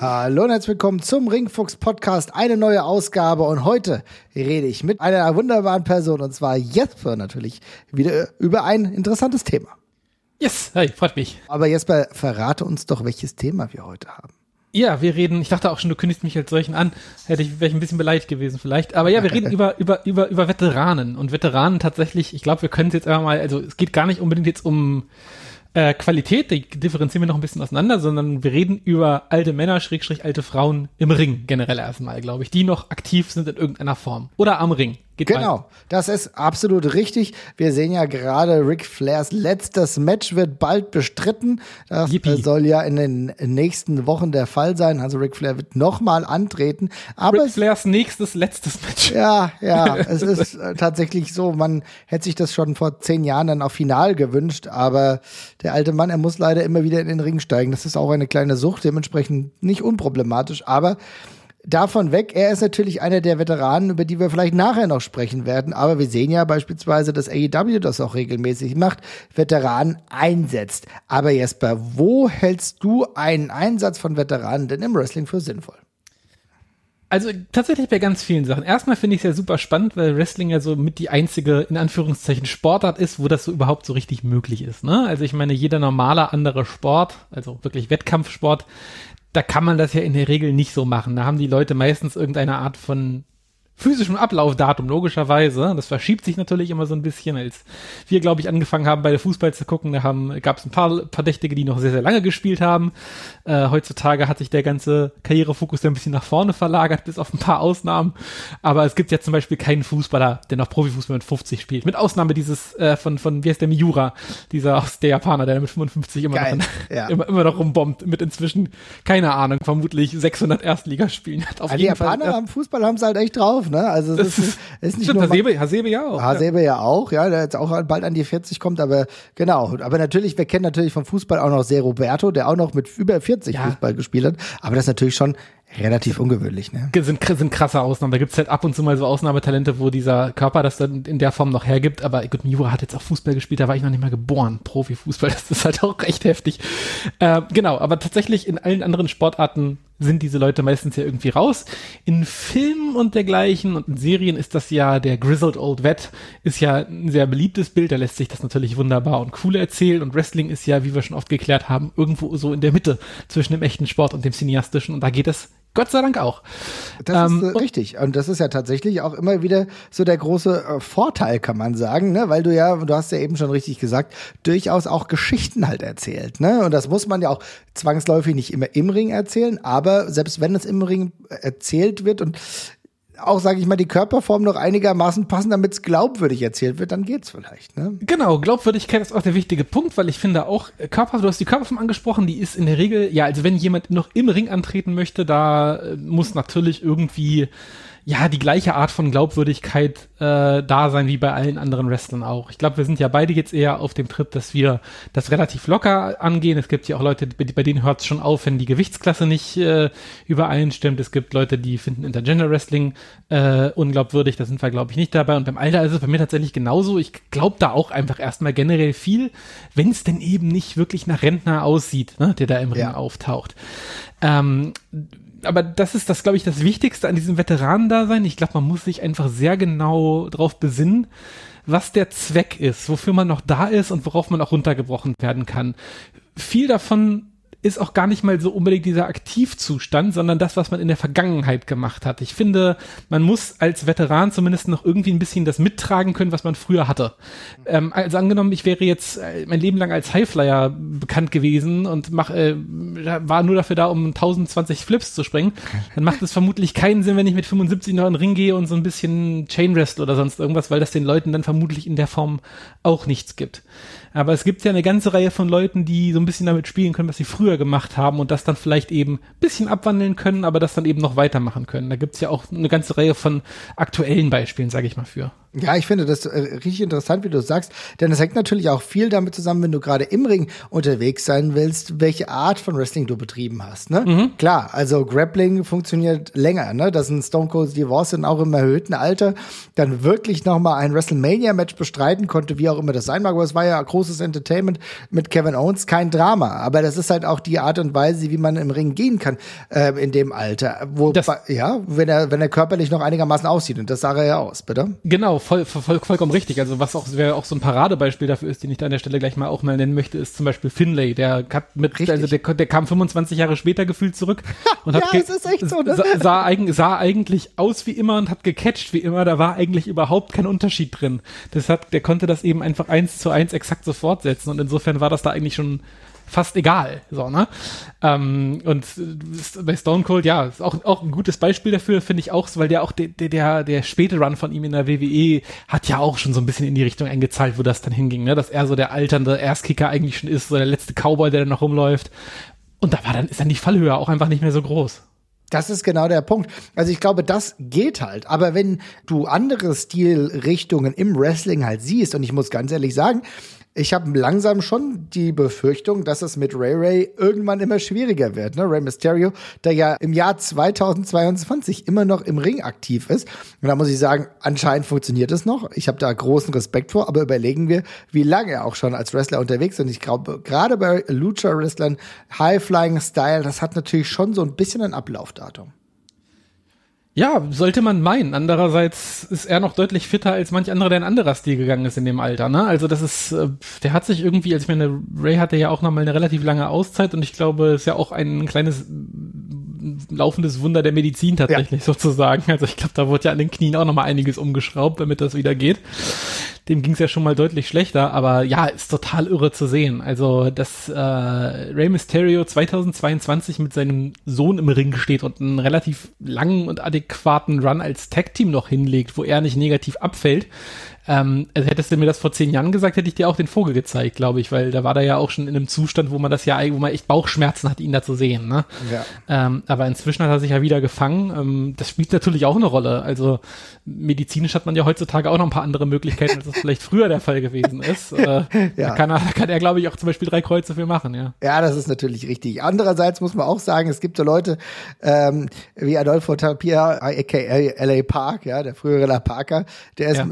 Hallo und herzlich willkommen zum Ringfuchs Podcast, eine neue Ausgabe und heute rede ich mit einer wunderbaren Person und zwar Jesper natürlich wieder über ein interessantes Thema. Yes, hey, freut mich. Aber Jesper, verrate uns doch, welches Thema wir heute haben. Ja, wir reden, ich dachte auch schon, du kündigst mich als solchen an, hätte ich, wäre ich ein bisschen beleidigt gewesen vielleicht. Aber ja, wir reden über, über, über, über Veteranen und Veteranen tatsächlich, ich glaube, wir können es jetzt einfach mal, also es geht gar nicht unbedingt jetzt um äh, Qualität, die differenzieren wir noch ein bisschen auseinander, sondern wir reden über alte Männer, Schrägstrich alte Frauen im Ring generell erstmal, glaube ich, die noch aktiv sind in irgendeiner Form. Oder am Ring. Geht Genau, das ist absolut richtig. Wir sehen ja gerade Ric Flairs letztes Match wird bald bestritten. Das Yippie. äh, soll ja in den nächsten Wochen der Fall sein. Also Ric Flair wird nochmal antreten. Aber Ric Flairs nächstes, letztes Match. Ja, ja, es ist äh, tatsächlich so, man hätte sich das schon vor zehn Jahren dann auch final gewünscht, aber der alte Mann, er muss leider immer wieder in den Ring steigen. Das ist auch eine kleine Sucht, dementsprechend nicht unproblematisch, aber davon weg, er ist natürlich einer der Veteranen, über die wir vielleicht nachher noch sprechen werden, aber wir sehen ja beispielsweise, dass AEW das auch regelmäßig macht, Veteranen einsetzt. Aber Jesper, wo hältst du einen Einsatz von Veteranen denn im Wrestling für sinnvoll? Also tatsächlich bei ganz vielen Sachen. Erstmal finde ich es ja super spannend, weil Wrestling ja so mit die einzige, in Anführungszeichen, Sportart ist, wo das so überhaupt so richtig möglich ist. Ne? Also ich meine, jeder normale andere Sport, also wirklich Wettkampfsport, da kann man das ja in der Regel nicht so machen. Da haben die Leute meistens irgendeine Art von physischem Ablaufdatum, logischerweise. Das verschiebt sich natürlich immer so ein bisschen. Als wir, glaube ich, angefangen haben, bei der Fußball zu gucken, da haben, gab es ein paar Verdächtige, die noch sehr, sehr lange gespielt haben. Äh, heutzutage hat sich der ganze Karrierefokus ein bisschen nach vorne verlagert, bis auf ein paar Ausnahmen. Aber es gibt ja zum Beispiel keinen Fußballer, der noch Profifußball mit 50 spielt. Mit Ausnahme dieses äh, von, von, wie heißt der, Miura, dieser aus der Japaner, der mit 55 immer, Geil, noch, ja. immer, immer noch rumbombt, mit inzwischen, keine Ahnung, vermutlich 600 Erstligaspielen hat. Auf Also die jeden Fall, Japaner ja. am Fußball haben es halt echt drauf, ne? Also es ist, ist, nicht stimmt, nur Hasebe, Hasebe ja auch. ja. Hasebe ja auch, ja, der jetzt auch bald an die 40 kommt, aber genau. Aber natürlich, wir kennen natürlich vom Fußball auch noch sehr Roberto, der auch noch mit über 40 Ja. Fußball gespielt hat. Aber das ist natürlich schon relativ ungewöhnlich, ne? sind, sind krasse Ausnahmen. Da gibt's halt ab und zu mal so Ausnahmetalente, wo dieser Körper das dann in der Form noch hergibt. Aber gut, Miura hat jetzt auch Fußball gespielt, da war ich noch nicht mal geboren. Profifußball, das ist halt auch recht heftig. Äh, genau, aber tatsächlich in allen anderen Sportarten sind diese Leute meistens ja irgendwie raus. In Filmen und dergleichen und in Serien ist das ja der Grizzled Old Vet, ist ja ein sehr beliebtes Bild, da lässt sich das natürlich wunderbar und cool erzählen. Und Wrestling ist ja, wie wir schon oft geklärt haben, irgendwo so in der Mitte zwischen dem echten Sport und dem cineastischen. Und da geht es Gott sei Dank auch. Das Ähm, ist äh, richtig. Und das ist ja tatsächlich auch immer wieder so der große äh, Vorteil, kann man sagen, ne? Weil du ja, du hast ja eben schon richtig gesagt, durchaus auch Geschichten halt erzählt, ne? Und das muss man ja auch zwangsläufig nicht immer im Ring erzählen, aber selbst wenn es im Ring erzählt wird und auch, sage ich mal, die Körperform noch einigermaßen passen, damit es glaubwürdig erzählt wird, dann geht's vielleicht, ne? Genau, Glaubwürdigkeit ist auch der wichtige Punkt, weil ich finde auch, äh, Körper, du hast die Körperform angesprochen, die ist in der Regel, ja, also wenn jemand noch im Ring antreten möchte, da äh, muss natürlich irgendwie, ja, die gleiche Art von Glaubwürdigkeit äh, da sein wie bei allen anderen Wrestlern auch. Ich glaube, wir sind ja beide jetzt eher auf dem Trip, dass wir das relativ locker angehen. Es gibt ja auch Leute, bei denen hört es schon auf, wenn die Gewichtsklasse nicht äh, übereinstimmt. Es gibt Leute, die finden Intergender Wrestling äh, unglaubwürdig. Da sind wir, glaube ich, nicht dabei. Und beim Alter ist es bei mir tatsächlich genauso. Ich glaube da auch einfach erstmal generell viel, wenn es denn eben nicht wirklich nach Rentner aussieht, ne, der da im Ring Ja. auftaucht. Ähm, aber das ist das, glaube ich, das Wichtigste an diesem Veteranendasein. Ich glaube, man muss sich einfach sehr genau drauf besinnen, was der Zweck ist, wofür man noch da ist und worauf man auch runtergebrochen werden kann. Viel davon ist auch gar nicht mal so unbedingt dieser Aktivzustand, sondern das, was man in der Vergangenheit gemacht hat. Ich finde, man muss als Veteran zumindest noch irgendwie ein bisschen das mittragen können, was man früher hatte. Ähm, also angenommen, ich wäre jetzt äh, mein Leben lang als Highflyer bekannt gewesen und mach, äh, war nur dafür da, um 1020 Flips zu springen, dann macht es vermutlich keinen Sinn, wenn ich mit 75 noch in den Ring gehe und so ein bisschen Chain Wrestle oder sonst irgendwas, weil das den Leuten dann vermutlich in der Form auch nichts gibt. Aber es gibt ja eine ganze Reihe von Leuten, die so ein bisschen damit spielen können, was sie früher gemacht haben und das dann vielleicht eben ein bisschen abwandeln können, aber das dann eben noch weitermachen können. Da gibt's ja auch eine ganze Reihe von aktuellen Beispielen, sage ich mal für. Ja, ich finde das äh, richtig interessant, wie du sagst, denn es hängt natürlich auch viel damit zusammen, wenn du gerade im Ring unterwegs sein willst, welche Art von Wrestling du betrieben hast. Ne? Mhm. Klar, also Grappling funktioniert länger, ne? dass ein Stone Cold Steve Austin auch im erhöhten Alter dann wirklich noch mal ein WrestleMania-Match bestreiten konnte, wie auch immer das sein mag. Aber es war ja großes Entertainment mit Kevin Owens, kein Drama. Aber das ist halt auch die Art und Weise, wie man im Ring gehen kann äh, in dem Alter. Wo, das, ja, wenn er, wenn er körperlich noch einigermaßen aussieht. Und das sah er ja aus, bitte? Genau, voll, voll, vollkommen richtig. Also was auch, wer auch so ein Paradebeispiel dafür ist, den ich da an der Stelle gleich mal auch mal nennen möchte, ist zum Beispiel Finlay. Der hat mit, richtig. also der, der kam 25 Jahre später gefühlt zurück und hat ja, so, ne? sah, sah, eigentlich, sah eigentlich aus wie immer und hat gecatcht wie immer. Da war eigentlich überhaupt kein Unterschied drin. Deshalb, der konnte das eben einfach eins zu eins exakt so fortsetzen und insofern war das da eigentlich schon fast egal. So, ne? Ähm, und bei Stone Cold, ja, ist auch, auch ein gutes Beispiel dafür, finde ich auch, weil der auch der, der, der späte Run von ihm in der WWE hat ja auch schon so ein bisschen in die Richtung eingezahlt, wo das dann hinging, ne? Dass er so der alternde Erstkicker eigentlich schon ist, so der letzte Cowboy, der dann noch rumläuft. Und da war dann, ist dann die Fallhöhe auch einfach nicht mehr so groß. Das ist genau der Punkt. Also ich glaube, das geht halt. Aber wenn du andere Stilrichtungen im Wrestling halt siehst, und ich muss ganz ehrlich sagen, ich habe langsam schon die Befürchtung, dass es mit Ray Ray irgendwann immer schwieriger wird. Ne? Ray Mysterio, der ja im Jahr 2022 immer noch im Ring aktiv ist. Und da muss ich sagen, anscheinend funktioniert es noch. Ich habe da großen Respekt vor, aber überlegen wir, wie lange er auch schon als Wrestler unterwegs ist. Und ich glaube, gerade bei Lucha-Wrestlern, High-Flying-Style, das hat natürlich schon so ein bisschen ein Ablaufdatum. Ja, sollte man meinen. Andererseits ist er noch deutlich fitter als manch anderer, der in anderer Stil gegangen ist in dem Alter. Ne? Also das ist, äh, der hat sich irgendwie, als ich meine, Ray hatte ja auch noch mal eine relativ lange Auszeit und ich glaube, ist ja auch ein kleines laufendes Wunder der Medizin tatsächlich ja. sozusagen. Also ich glaube, da wurde ja an den Knien auch noch mal einiges umgeschraubt, damit das wieder geht. Dem ging es ja schon mal deutlich schlechter, aber ja, ist total irre zu sehen. Also, dass äh, Rey Mysterio 2022 mit seinem Sohn im Ring steht und einen relativ langen und adäquaten Run als Tag-Team noch hinlegt, wo er nicht negativ abfällt, ähm, also hättest du mir das vor zehn Jahren gesagt, hätte ich dir auch den Vogel gezeigt, glaube ich, weil da war da ja auch schon in einem Zustand, wo man das ja, wo man echt Bauchschmerzen hat, ihn da zu sehen. Ne? Ja. Ähm, aber inzwischen hat er sich ja wieder gefangen. Ähm, das spielt natürlich auch eine Rolle. Also medizinisch hat man ja heutzutage auch noch ein paar andere Möglichkeiten, als das vielleicht früher der Fall gewesen ist. Äh, ja. Da kann er, kann er, glaube ich, auch zum Beispiel drei Kreuze für machen, ja. Ja, das ist natürlich richtig. Andererseits muss man auch sagen, es gibt so Leute ähm, wie Adolfo Tapia, aka LA Park, ja, der frühere La Parker, der ist ja.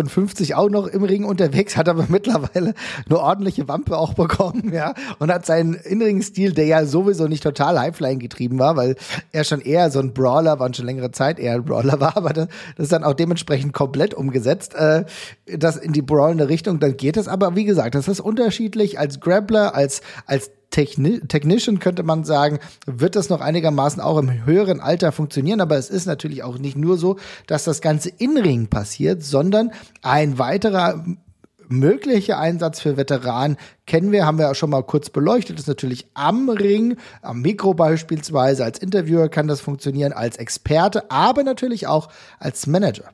56 auch noch im Ring unterwegs, hat aber mittlerweile eine ordentliche Wampe auch bekommen, ja, und hat seinen Innenring-Stil, der ja sowieso nicht total Highflying getrieben war, weil er schon eher so ein Brawler war und schon längere Zeit eher ein Brawler war, aber das, ist dann auch dementsprechend komplett umgesetzt, äh, das in die brawlende Richtung, dann geht es. Aber wie gesagt, das ist unterschiedlich als Grappler, als, als Techni Technician könnte man sagen, wird das noch einigermaßen auch im höheren Alter funktionieren. Aber es ist natürlich auch nicht nur so, dass das Ganze in Ring passiert, sondern ein weiterer möglicher Einsatz für Veteranen kennen wir, haben wir ja schon mal kurz beleuchtet, ist natürlich am Ring, am Mikro beispielsweise, als Interviewer kann das funktionieren, als Experte, aber natürlich auch als Manager.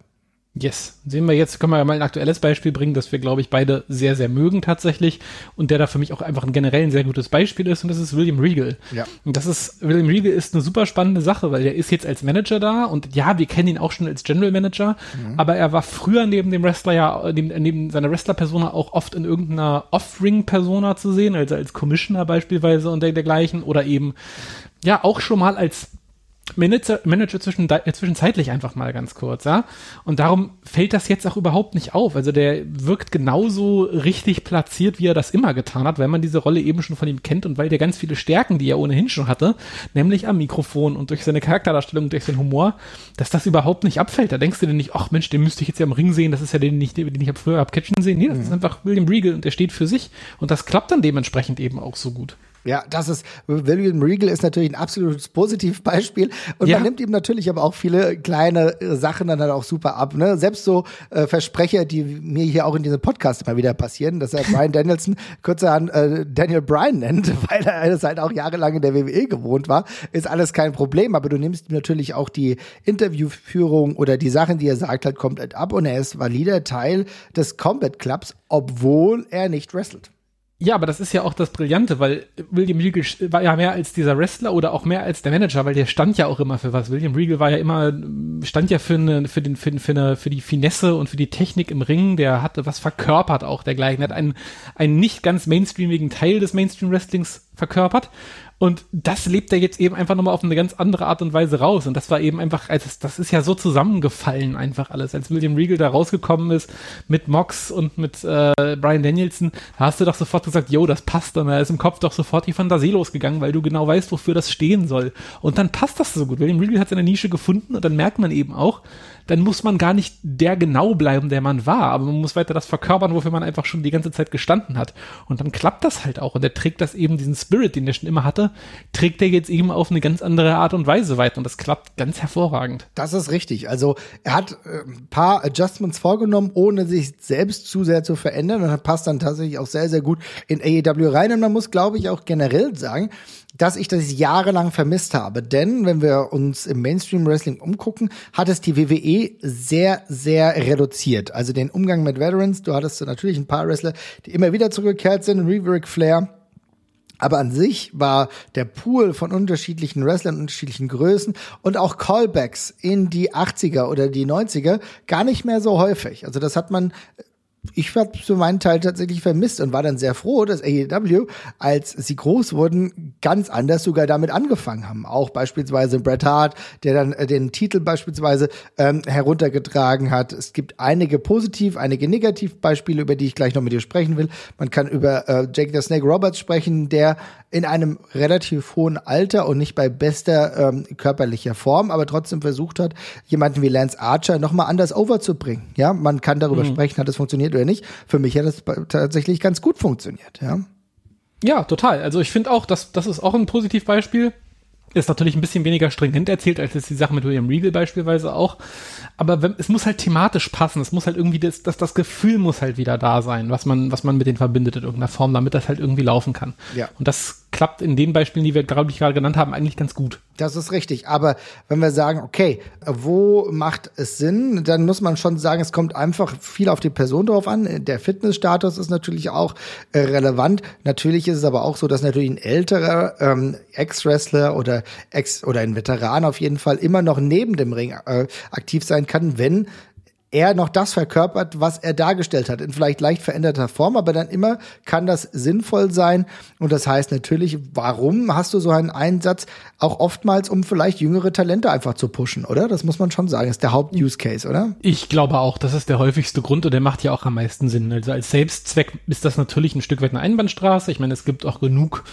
Yes. Sehen wir jetzt, können wir mal ein aktuelles Beispiel bringen, das wir, glaube ich, beide sehr, sehr mögen tatsächlich und der da für mich auch einfach ein generell ein sehr gutes Beispiel ist und das ist William Regal. Ja. Und das ist, William Regal ist eine super spannende Sache, weil der ist jetzt als Manager da und ja, wir kennen ihn auch schon als General Manager, mhm. aber er war früher neben dem Wrestler ja, neben, neben seiner Wrestler-Persona auch oft in irgendeiner Off-Ring-Persona zu sehen, also als Commissioner beispielsweise und dergleichen oder eben ja auch schon mal als Manager, Manager zwischen, äh, zwischenzeitlich einfach mal ganz kurz, ja. Und darum fällt das jetzt auch überhaupt nicht auf. Also der wirkt genauso richtig platziert, wie er das immer getan hat, weil man diese Rolle eben schon von ihm kennt und weil der ganz viele Stärken, die er ohnehin schon hatte, nämlich am Mikrofon und durch seine Charakterdarstellung, durch seinen Humor, dass das überhaupt nicht abfällt. Da denkst du dir nicht, ach Mensch, den müsste ich jetzt ja am Ring sehen, das ist ja den, den ich hab früher hab catchen sehen. Nee, das mhm. ist einfach William Regal und der steht für sich. Und das klappt dann dementsprechend eben auch so gut. Ja, das ist, William Regal ist natürlich ein absolutes Positivbeispiel und ja. man nimmt ihm natürlich aber auch viele kleine äh, Sachen dann halt auch super ab, ne? Selbst so äh, Versprecher, die mir hier auch in diesem Podcast immer wieder passieren, dass er Brian Danielson kurzerhand äh, Daniel Bryan nennt, weil er es halt auch jahrelang in der WWE gewohnt war, ist alles kein Problem, aber du nimmst ihm natürlich auch die Interviewführung oder die Sachen, die er sagt, halt komplett ab und er ist valider Teil des Combat Clubs, obwohl er nicht wrestelt. Ja, aber das ist ja auch das Brillante, weil William Regal war ja mehr als dieser Wrestler oder auch mehr als der Manager, weil der stand ja auch immer für was. William Regal war ja immer, stand ja für, eine, für, den, für, für, eine, für die Finesse und für die Technik im Ring. Der hatte was verkörpert auch dergleichen. Er hat einen, einen nicht ganz mainstreamigen Teil des Mainstream-Wrestlings verkörpert und das lebt er jetzt eben einfach nochmal auf eine ganz andere Art und Weise raus. Und das war eben einfach, also das ist ja so zusammengefallen einfach alles. Als William Regal da rausgekommen ist mit Mox und mit äh, Brian Danielson, da hast du doch sofort gesagt, yo, das passt. Und da ist im Kopf doch sofort die Fantasie losgegangen, weil du genau weißt, wofür das stehen soll. Und dann passt das so gut. William Regal hat seine Nische gefunden und dann merkt man eben auch, dann muss man gar nicht der genau bleiben, der man war, aber man muss weiter das verkörpern, wofür man einfach schon die ganze Zeit gestanden hat. Und dann klappt das halt auch. Und er trägt das eben, diesen Spirit, den er schon immer hatte, trägt er jetzt eben auf eine ganz andere Art und Weise weiter. Und das klappt ganz hervorragend. Das ist richtig. Also er hat äh, ein paar Adjustments vorgenommen, ohne sich selbst zu sehr zu verändern. Und passt dann tatsächlich auch sehr, sehr gut in AEW rein. Und man muss, glaube ich, auch generell sagen, dass ich das jahrelang vermisst habe. Denn wenn wir uns im Mainstream Wrestling umgucken, hat es die WWE sehr, sehr reduziert. Also den Umgang mit Veterans. Du hattest natürlich ein paar Wrestler, die immer wieder zurückgekehrt sind. Rick Flair. Aber an sich war der Pool von unterschiedlichen Wrestlern, unterschiedlichen Größen und auch Callbacks in die 80er oder die 90er gar nicht mehr so häufig. Also das hat man ich habe für meinen Teil tatsächlich vermisst und war dann sehr froh, dass AEW, als sie groß wurden, ganz anders sogar damit angefangen haben. Auch beispielsweise Bret Hart, der dann äh, den Titel beispielsweise ähm, heruntergetragen hat. Es gibt einige positiv, einige negativ Beispiele, über die ich gleich noch mit dir sprechen will. Man kann über äh, Jake the Snake Roberts sprechen, der in einem relativ hohen Alter und nicht bei bester ähm, körperlicher Form, aber trotzdem versucht hat, jemanden wie Lance Archer nochmal anders overzubringen. Ja, man kann darüber mhm. sprechen, hat es funktioniert oder nicht. Für mich hat es tatsächlich ganz gut funktioniert, ja. Ja, total. Also ich finde auch, dass das ist auch ein Positivbeispiel. Ist natürlich ein bisschen weniger stringent erzählt, als jetzt die Sache mit William Regal beispielsweise auch. Aber wenn, es muss halt thematisch passen. Es muss halt irgendwie das, das, das Gefühl muss halt wieder da sein, was man, was man mit denen verbindet in irgendeiner Form, damit das halt irgendwie laufen kann. Ja. Und das klappt in den Beispielen, die wir, glaube ich, gerade genannt haben, eigentlich ganz gut. Das ist richtig. Aber wenn wir sagen, okay, wo macht es Sinn, dann muss man schon sagen, es kommt einfach viel auf die Person drauf an. Der Fitnessstatus ist natürlich auch äh, relevant. Natürlich ist es aber auch so, dass natürlich ein älterer ähm, Ex-Wrestler oder Ex oder ein Veteran auf jeden Fall immer noch neben dem Ring äh, aktiv sein kann, wenn er noch das verkörpert, was er dargestellt hat, in vielleicht leicht veränderter Form, aber dann immer kann das sinnvoll sein. Und das heißt natürlich, warum hast du so einen Einsatz? Auch oftmals, um vielleicht jüngere Talente einfach zu pushen, oder? Das muss man schon sagen. Das ist der Haupt-Use-Case, oder? Ich glaube auch, das ist der häufigste Grund und der macht ja auch am meisten Sinn. Also als Selbstzweck ist das natürlich ein Stück weit eine Einbahnstraße. Ich meine, es gibt auch genug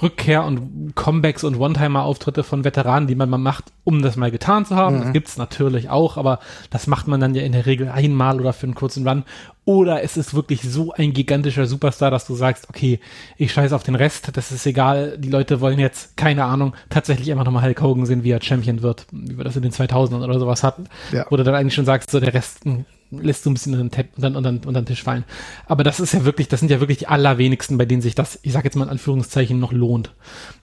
Rückkehr und Comebacks und One-Timer-Auftritte von Veteranen, die man mal macht, um das mal getan zu haben. Mhm. Das gibt's natürlich auch, aber das macht man dann ja in der Regel einmal oder für einen kurzen Run. Oder es ist wirklich so ein gigantischer Superstar, dass du sagst, okay, ich scheiße auf den Rest, das ist egal, die Leute wollen jetzt, keine Ahnung, tatsächlich einfach nochmal Hulk Hogan sehen, wie er Champion wird, wie wir das in den 2000ern oder sowas hatten. Ja. Wo du dann eigentlich schon sagst, so der Rest hm, lässt so ein bisschen unter den, unter, unter, unter den Tisch fallen. Aber das ist ja wirklich, das sind ja wirklich die allerwenigsten, bei denen sich das, ich sag jetzt mal in Anführungszeichen, noch lohnt.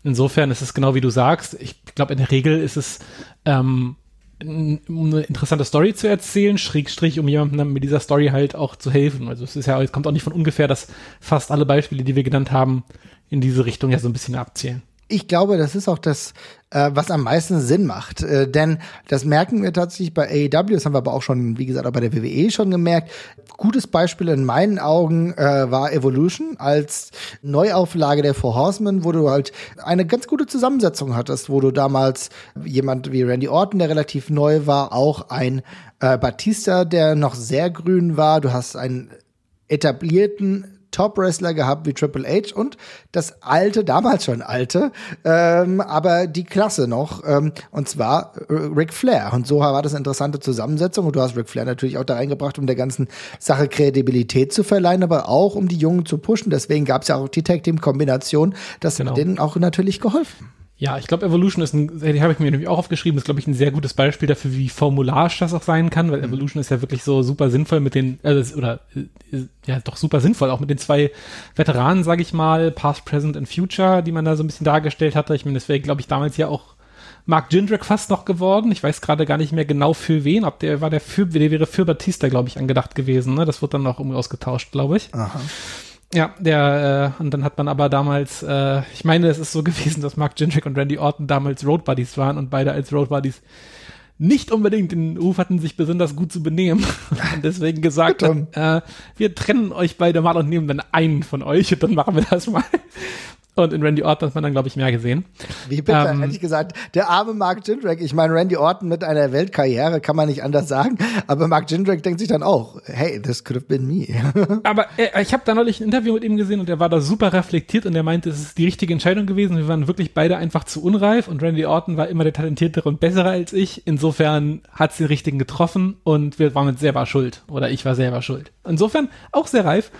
Insofern ist es genau wie du sagst. Ich glaube, in der Regel ist es, ähm, um eine interessante Story zu erzählen, schräg Strich, um jemandem mit dieser Story halt auch zu helfen. Also es ist ja, es kommt auch nicht von ungefähr, dass fast alle Beispiele, die wir genannt haben, in diese Richtung ja so ein bisschen abzählen ich glaube, das ist auch das, äh, was am meisten Sinn macht. Äh, denn das merken wir tatsächlich bei AEW, das haben wir aber auch schon, wie gesagt, auch bei der WWE schon gemerkt. Gutes Beispiel in meinen Augen äh, war Evolution als Neuauflage der Four Horsemen, wo du halt eine ganz gute Zusammensetzung hattest, wo du damals jemand wie Randy Orton, der relativ neu war, auch ein äh, Batista, der noch sehr grün war. Du hast einen etablierten Top-Wrestler gehabt wie Triple H und das alte, damals schon alte, ähm, aber die Klasse noch, ähm, und zwar äh, Ric Flair. Und so war das eine interessante Zusammensetzung. Und du hast Ric Flair natürlich auch da reingebracht, um der ganzen Sache Kredibilität zu verleihen, aber auch um die Jungen zu pushen. Deswegen gab es ja auch die Tag-Team-Kombination. Das genau. hat denen auch natürlich geholfen. Ja, ich glaube, Evolution ist ein, die habe ich mir nämlich auch aufgeschrieben, ist, glaube ich, ein sehr gutes Beispiel dafür, wie formularisch das auch sein kann, weil mhm. Evolution ist ja wirklich so super sinnvoll mit den, äh, oder äh, ja, doch super sinnvoll, auch mit den zwei Veteranen, sage ich mal, Past, Present and Future, die man da so ein bisschen dargestellt hatte. Ich meine, das wäre, glaube ich, damals ja auch Mark Jindrak fast noch geworden. Ich weiß gerade gar nicht mehr genau für wen, ob der war der für, der wäre für Batista, glaube ich, angedacht gewesen. Ne? Das wird dann noch irgendwie ausgetauscht, glaube ich. Aha. Ja, der, äh, und dann hat man aber damals, äh, ich meine, es ist so gewesen, dass Mark Jindrak und Randy Orton damals Road Buddies waren und beide als Road Buddies nicht unbedingt den Ruf hatten, sich besonders gut zu benehmen und deswegen gesagt haben, äh, wir trennen euch beide mal und nehmen dann einen von euch und dann machen wir das mal. Und in Randy Orton hat man dann, glaube ich, mehr gesehen. Wie bitte, ähm, hätte ich gesagt. Der arme Mark Jindrak. Ich meine, Randy Orton mit einer Weltkarriere kann man nicht anders sagen. Aber Mark Jindrak denkt sich dann auch, hey, this could have been me. aber äh, ich habe da neulich ein Interview mit ihm gesehen und er war da super reflektiert und er meinte, es ist die richtige Entscheidung gewesen. Wir waren wirklich beide einfach zu unreif und Randy Orton war immer der talentiertere und bessere als ich. Insofern hat sie den richtigen getroffen und wir waren mit selber schuld. Oder ich war selber schuld. Insofern auch sehr reif.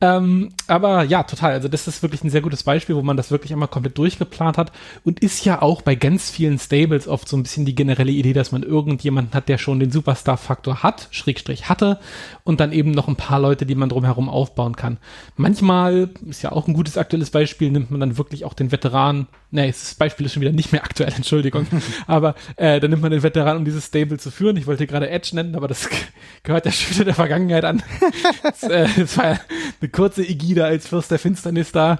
Ähm, aber ja, total. Also das ist wirklich ein sehr gutes Beispiel, wo man das wirklich einmal komplett durchgeplant hat und ist ja auch bei ganz vielen Stables oft so ein bisschen die generelle Idee, dass man irgendjemanden hat, der schon den Superstar-Faktor hat, Schrägstrich hatte und dann eben noch ein paar Leute, die man drumherum aufbauen kann. Manchmal, ist ja auch ein gutes aktuelles Beispiel, nimmt man dann wirklich auch den Veteran, nee, das Beispiel ist schon wieder nicht mehr aktuell, Entschuldigung, aber äh, dann nimmt man den Veteran, um dieses Stable zu führen. Ich wollte gerade Edge nennen, aber das gehört ja schon wieder der Vergangenheit an. das, äh, das war ja eine kurze Ägide als Fürst der Finsternis da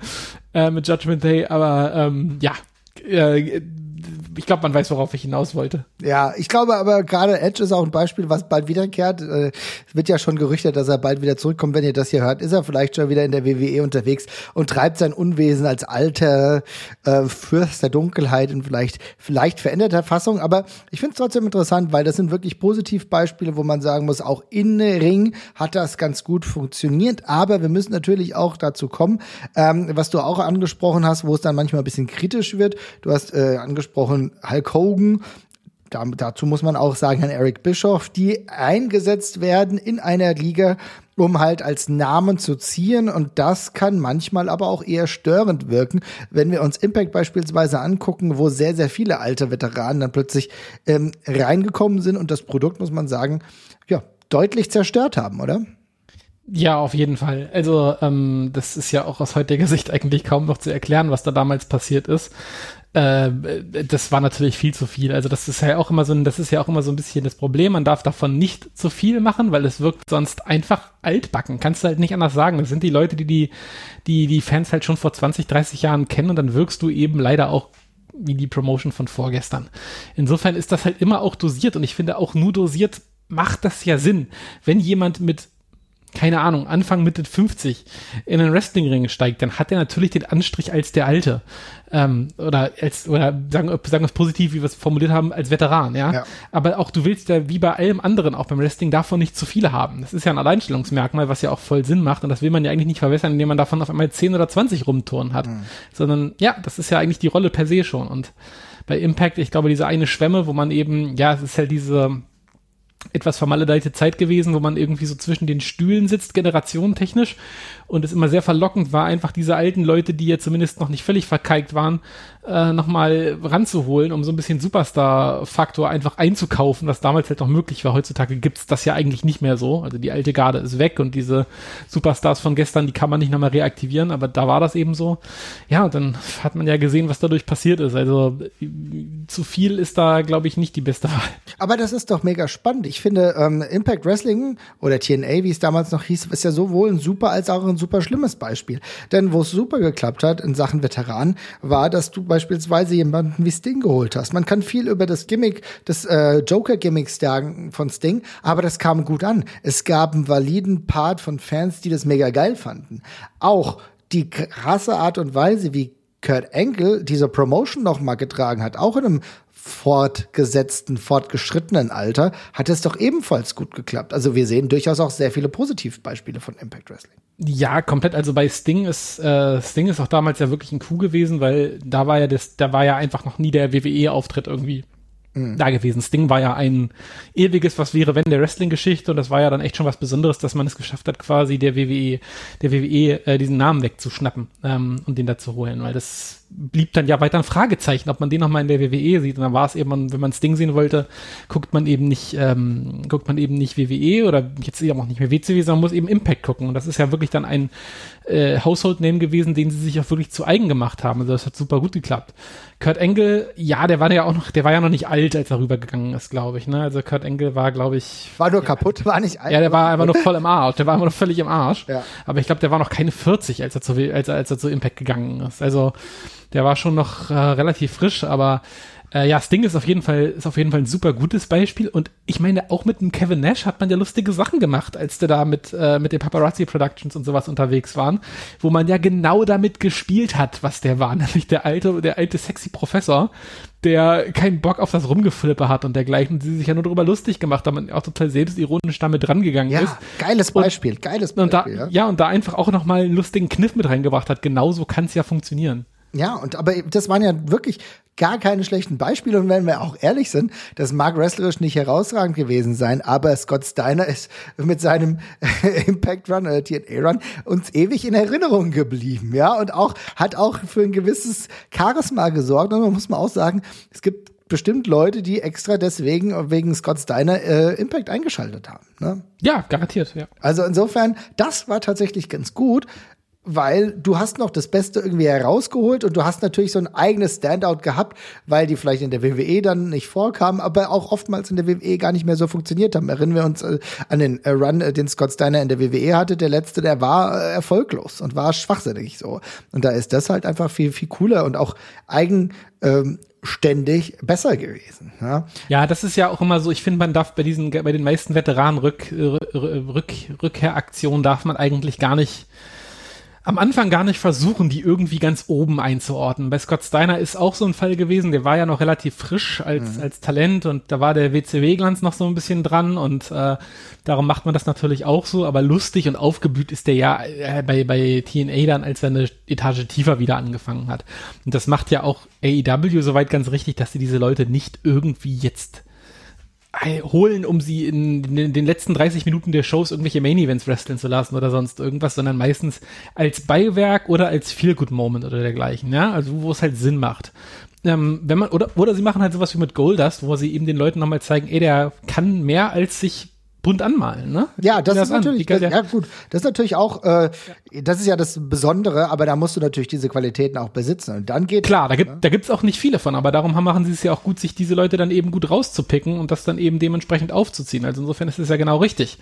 äh, mit Judgment Day, aber ähm, ja, äh, ich glaube, man weiß, worauf ich hinaus wollte. Ja, ich glaube aber gerade Edge ist auch ein Beispiel, was bald wiederkehrt. Äh, es wird ja schon gerüchtet, dass er bald wieder zurückkommt. Wenn ihr das hier hört, ist er vielleicht schon wieder in der WWE unterwegs und treibt sein Unwesen als alter äh, Fürst der Dunkelheit in vielleicht, vielleicht veränderter Fassung. Aber ich finde es trotzdem interessant, weil das sind wirklich Positivbeispiele, wo man sagen muss, auch in Ring hat das ganz gut funktioniert. Aber wir müssen natürlich auch dazu kommen, ähm, was du auch angesprochen hast, wo es dann manchmal ein bisschen kritisch wird. Du hast äh, angesprochen, Hulk Hogan, da, dazu muss man auch sagen, Herrn Eric Bischoff, die eingesetzt werden in einer Liga, um halt als Namen zu ziehen. Und das kann manchmal aber auch eher störend wirken, wenn wir uns Impact beispielsweise angucken, wo sehr, sehr viele alte Veteranen dann plötzlich ähm, reingekommen sind und das Produkt, muss man sagen, ja, deutlich zerstört haben, oder? Ja, auf jeden Fall. Also ähm, das ist ja auch aus heutiger Sicht eigentlich kaum noch zu erklären, was da damals passiert ist. Äh, das war natürlich viel zu viel. Also das ist ja auch immer so ein, das ist ja auch immer so ein bisschen das Problem. Man darf davon nicht zu viel machen, weil es wirkt sonst einfach altbacken. Kannst du halt nicht anders sagen. Das sind die Leute, die die, die, die Fans halt schon vor 20, 30 Jahren kennen und dann wirkst du eben leider auch wie die Promotion von vorgestern. Insofern ist das halt immer auch dosiert und ich finde auch nur dosiert macht das ja Sinn. Wenn jemand mit keine Ahnung, Anfang Mitte 50 in einen Wrestlingring steigt, dann hat er natürlich den Anstrich als der Alte. Ähm, oder als, oder sagen, sagen wir es positiv, wie wir es formuliert haben, als Veteran, ja? ja? Aber auch du willst ja wie bei allem anderen, auch beim Wrestling, davon nicht zu viele haben. Das ist ja ein Alleinstellungsmerkmal, was ja auch voll Sinn macht. Und das will man ja eigentlich nicht verwässern, indem man davon auf einmal 10 oder 20 rumtouren hat. Mhm. Sondern ja, das ist ja eigentlich die Rolle per se schon. Und bei Impact, ich glaube, diese eine Schwemme, wo man eben, ja, es ist halt diese, etwas vermaledeite Zeit gewesen, wo man irgendwie so zwischen den Stühlen sitzt, generationentechnisch. Und es immer sehr verlockend war, einfach diese alten Leute, die ja zumindest noch nicht völlig verkalkt waren, äh, nochmal ranzuholen, um so ein bisschen Superstar-Faktor einfach einzukaufen, was damals halt noch möglich war. Heutzutage gibt's das ja eigentlich nicht mehr so. Also die alte Garde ist weg und diese Superstars von gestern, die kann man nicht nochmal reaktivieren, aber da war das eben so. Ja, und dann hat man ja gesehen, was dadurch passiert ist. Also zu viel ist da, glaube ich, nicht die beste Wahl. Aber das ist doch mega spannend. Ich finde, ähm, Impact Wrestling oder TNA, wie es damals noch hieß, ist ja sowohl ein super als auch ein super schlimmes Beispiel. Denn wo es super geklappt hat in Sachen Veteran, war, dass du bei beispielsweise jemanden wie Sting geholt hast. Man kann viel über das Gimmick, das äh, Joker-Gimmicks sagen von Sting, aber das kam gut an. Es gab einen validen Part von Fans, die das mega geil fanden. Auch die krasse Art und Weise, wie Kurt Angle diese Promotion noch mal getragen hat, auch in einem fortgesetzten, fortgeschrittenen Alter, hat es doch ebenfalls gut geklappt. Also wir sehen durchaus auch sehr viele Positivbeispiele von Impact Wrestling. Ja, komplett. Also bei Sting ist äh, Sting ist auch damals ja wirklich ein Coup gewesen, weil da war ja das, da war ja einfach noch nie der WWE-Auftritt irgendwie mhm. da gewesen. Sting war ja ein ewiges, was wäre, wenn der Wrestling-Geschichte und das war ja dann echt schon was Besonderes, dass man es geschafft hat, quasi der WWE, der WWE äh, diesen Namen wegzuschnappen ähm, und den da zu holen, weil das blieb dann ja weiter ein Fragezeichen, ob man den nochmal in der WWE sieht. Und dann war es eben, wenn man das Ding sehen wollte, guckt man eben nicht, ähm, guckt man eben nicht WWE oder jetzt eben auch nicht mehr WCW, sondern muss eben Impact gucken. Und das ist ja wirklich dann ein äh, Household Name gewesen, den sie sich auch wirklich zu eigen gemacht haben. Also das hat super gut geklappt. Kurt Engel, ja, der war ja auch noch, der war ja noch nicht alt, als er rübergegangen ist, glaube ich. Ne? Also Kurt Engel war, glaube ich. War nur ja, kaputt, war nicht alt. Ja, der war einfach nur voll im Arsch. Der war immer noch völlig im Arsch. Ja. Aber ich glaube, der war noch keine 40, als er zu, als er, als er zu Impact gegangen ist. Also der war schon noch äh, relativ frisch, aber äh, ja, Sting ist auf jeden Fall, ist auf jeden Fall ein super gutes Beispiel. Und ich meine, auch mit dem Kevin Nash hat man ja lustige Sachen gemacht, als der da mit, äh, mit den Paparazzi Productions und sowas unterwegs waren, wo man ja genau damit gespielt hat, was der war. Nämlich der alte, der alte sexy Professor, der keinen Bock auf das Rumgeflippe hat und dergleichen, die sich ja nur darüber lustig gemacht haben und auch total selbstironisch damit rangegangen ja, ist. geiles Beispiel, und, geiles Beispiel. Und da, ja. ja, und da einfach auch nochmal einen lustigen Kniff mit reingebracht hat. Genauso kann es ja funktionieren. Ja, und aber das waren ja wirklich gar keine schlechten Beispiele. Und wenn wir auch ehrlich sind, das mag wrestlerisch nicht herausragend gewesen sein, aber Scott Steiner ist mit seinem Impact Run oder TNA Run uns ewig in Erinnerung geblieben. Ja, und auch hat auch für ein gewisses Charisma gesorgt. Und man muss man auch sagen, es gibt bestimmt Leute, die extra deswegen wegen Scott Steiner äh, Impact eingeschaltet haben. Ne? Ja, garantiert, ja. Also insofern, das war tatsächlich ganz gut weil du hast noch das Beste irgendwie herausgeholt und du hast natürlich so ein eigenes Standout gehabt, weil die vielleicht in der WWE dann nicht vorkamen, aber auch oftmals in der WWE gar nicht mehr so funktioniert haben. Erinnern wir uns äh, an den äh, Run, äh, den Scott Steiner in der WWE hatte. Der letzte, der war äh, erfolglos und war schwachsinnig so. Und da ist das halt einfach viel, viel cooler und auch eigen, ähm, ständig besser gewesen. Ja? ja, das ist ja auch immer so, ich finde, man darf bei diesen, bei den meisten Veteranen Rück, Rück, Rückkehraktionen darf man eigentlich gar nicht am Anfang gar nicht versuchen, die irgendwie ganz oben einzuordnen. Bei Scott Steiner ist auch so ein Fall gewesen, der war ja noch relativ frisch als, mhm. als Talent und da war der WCW-Glanz noch so ein bisschen dran und äh, darum macht man das natürlich auch so, aber lustig und aufgeblüht ist der ja äh, bei, bei TNA dann, als er eine Etage tiefer wieder angefangen hat. Und das macht ja auch AEW soweit ganz richtig, dass sie diese Leute nicht irgendwie jetzt holen, um sie in, den letzten 30 Minuten der Shows irgendwelche Main Events wresteln zu lassen oder sonst irgendwas, sondern meistens als Beiwerk oder als Feel-Good-Moment oder dergleichen, ja, also wo es halt Sinn macht. Ähm, wenn man, oder, oder sie machen halt sowas wie mit Goldust, wo sie eben den Leuten nochmal zeigen, ey, der kann mehr als sich bunt anmalen, ne? Ja, das, das ist natürlich, das, ja gut, das ist natürlich auch, äh, das ist ja das Besondere, aber da musst du natürlich diese Qualitäten auch besitzen und dann geht Klar, da gibt ne? da gibt's auch nicht viele von, aber darum machen sie es ja auch gut, sich diese Leute dann eben gut rauszupicken und das dann eben dementsprechend aufzuziehen. Also insofern ist es ja genau richtig.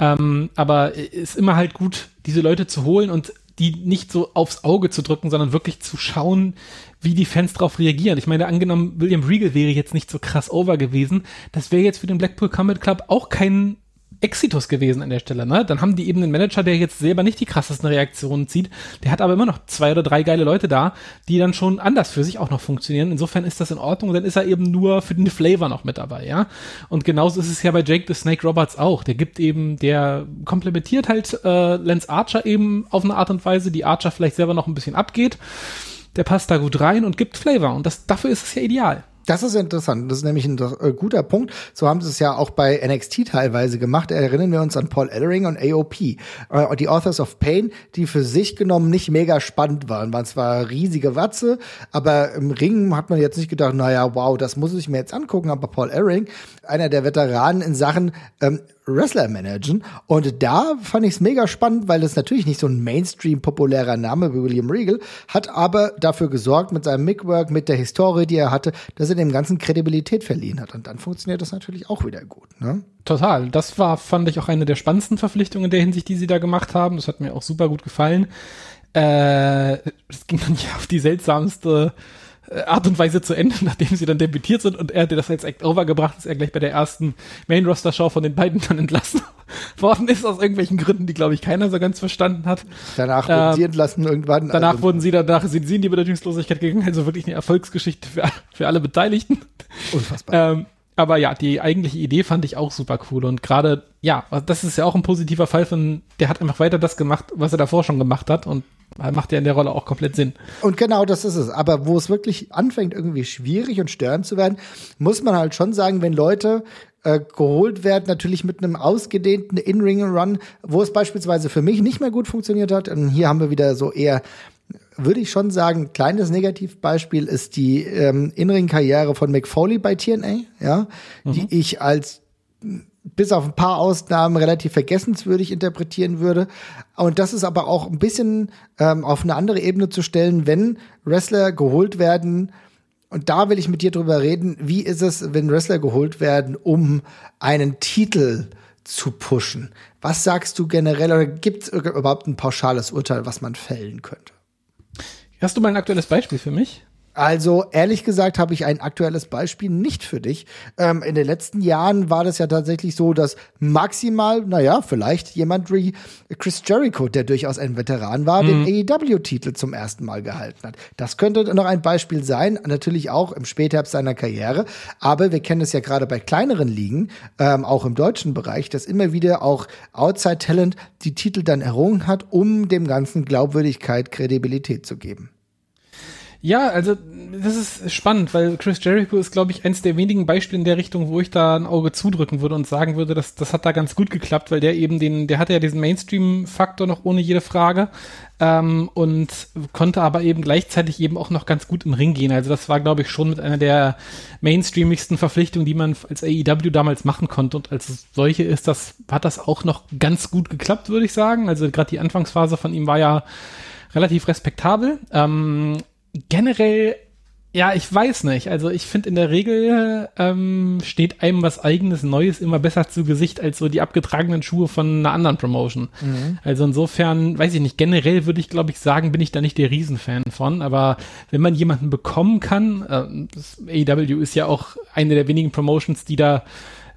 Ähm, aber ist immer halt gut, diese Leute zu holen und die nicht so aufs Auge zu drücken, sondern wirklich zu schauen, wie die Fans darauf reagieren. Ich meine, angenommen, William Regal wäre jetzt nicht so krass over gewesen, das wäre jetzt für den Blackpool Combat Club auch kein Exitus gewesen an der Stelle, ne? Dann haben die eben einen Manager, der jetzt selber nicht die krassesten Reaktionen zieht. Der hat aber immer noch zwei oder drei geile Leute da, die dann schon anders für sich auch noch funktionieren. Insofern ist das in Ordnung. Dann ist er eben nur für den Flavor noch mit dabei, ja? Und genauso ist es ja bei Jake the Snake Roberts auch. Der gibt eben, der komplementiert halt äh, Lance Archer eben auf eine Art und Weise, die Archer vielleicht selber noch ein bisschen abgeht der passt da gut rein und gibt Flavor. Und das, dafür ist es ja ideal. Das ist interessant. Das ist nämlich ein äh, guter Punkt. So haben sie es ja auch bei NXT teilweise gemacht. Erinnern wir uns an Paul Ellering und AOP. Äh, die Authors of Pain, die für sich genommen nicht mega spannend waren. Waren zwar riesige Watze, aber im Ring hat man jetzt nicht gedacht, naja, wow, das muss ich mir jetzt angucken. Aber Paul Ellering, einer der Veteranen in Sachen ähm, Wrestler managen. Und da fand ich es mega spannend, weil es natürlich nicht so ein Mainstream-populärer Name wie William Regal, hat aber dafür gesorgt mit seinem Mickwork, mit der Historie, die er hatte, dass er dem Ganzen Kredibilität verliehen hat. Und dann funktioniert das natürlich auch wieder gut. Ne? Total. Das war, fand ich, auch eine der spannendsten Verpflichtungen in der Hinsicht, die sie da gemacht haben. Das hat mir auch super gut gefallen. Äh, es ging dann ja auf die seltsamste Art und Weise zu Ende, nachdem sie dann debütiert sind und er hat das als Act Over gebracht, ist er gleich bei der ersten Main Roster Show von den beiden dann entlassen worden ist aus irgendwelchen Gründen, die glaube ich keiner so ganz verstanden hat. Danach wurden ähm, sie entlassen irgendwann. Danach also, wurden sie danach sind sie in die Bedeutungslosigkeit gegangen, also wirklich eine Erfolgsgeschichte für, für alle Beteiligten. Unfassbar. Ähm, aber ja, die eigentliche Idee fand ich auch super cool und gerade, ja, das ist ja auch ein positiver Fall von, der hat einfach weiter das gemacht, was er davor schon gemacht hat und macht ja in der Rolle auch komplett Sinn. Und genau das ist es. Aber wo es wirklich anfängt, irgendwie schwierig und störend zu werden, muss man halt schon sagen, wenn Leute äh, geholt werden, natürlich mit einem ausgedehnten In-Ring-Run, wo es beispielsweise für mich nicht mehr gut funktioniert hat. Und hier haben wir wieder so eher würde ich schon sagen, kleines Negativbeispiel ist die ähm, In-Ring-Karriere von Mick Foley bei TNA, ja, mhm. die ich als bis auf ein paar Ausnahmen relativ vergessenswürdig interpretieren würde. Und das ist aber auch ein bisschen ähm, auf eine andere Ebene zu stellen, wenn Wrestler geholt werden, und da will ich mit dir drüber reden, wie ist es, wenn Wrestler geholt werden, um einen Titel zu pushen? Was sagst du generell oder gibt es überhaupt ein pauschales Urteil, was man fällen könnte? Hast du mal ein aktuelles Beispiel für mich? Also ehrlich gesagt habe ich ein aktuelles Beispiel nicht für dich. Ähm, in den letzten Jahren war das ja tatsächlich so, dass maximal, naja, vielleicht jemand wie Chris Jericho, der durchaus ein Veteran war, mhm. den AEW-Titel zum ersten Mal gehalten hat. Das könnte noch ein Beispiel sein, natürlich auch im Spätherbst seiner Karriere. Aber wir kennen es ja gerade bei kleineren Ligen, ähm, auch im deutschen Bereich, dass immer wieder auch Outside Talent die Titel dann errungen hat, um dem Ganzen Glaubwürdigkeit, Kredibilität zu geben. Ja, also das ist spannend, weil Chris Jericho ist, glaube ich, eins der wenigen Beispiele in der Richtung, wo ich da ein Auge zudrücken würde und sagen würde, dass das hat da ganz gut geklappt, weil der eben den, der hatte ja diesen Mainstream-Faktor noch ohne jede Frage ähm, und konnte aber eben gleichzeitig eben auch noch ganz gut im Ring gehen. Also das war, glaube ich, schon mit einer der mainstreamigsten Verpflichtungen, die man als AEW damals machen konnte und als solche ist das, hat das auch noch ganz gut geklappt, würde ich sagen. Also gerade die Anfangsphase von ihm war ja relativ respektabel. Ähm, generell, ja, ich weiß nicht. Also ich finde in der Regel ähm, steht einem was eigenes Neues immer besser zu Gesicht als so die abgetragenen Schuhe von einer anderen Promotion. Mhm. Also insofern, weiß ich nicht, generell würde ich, glaube ich, sagen, bin ich da nicht der Riesenfan von. Aber wenn man jemanden bekommen kann, äh, das AEW ist ja auch eine der wenigen Promotions, die da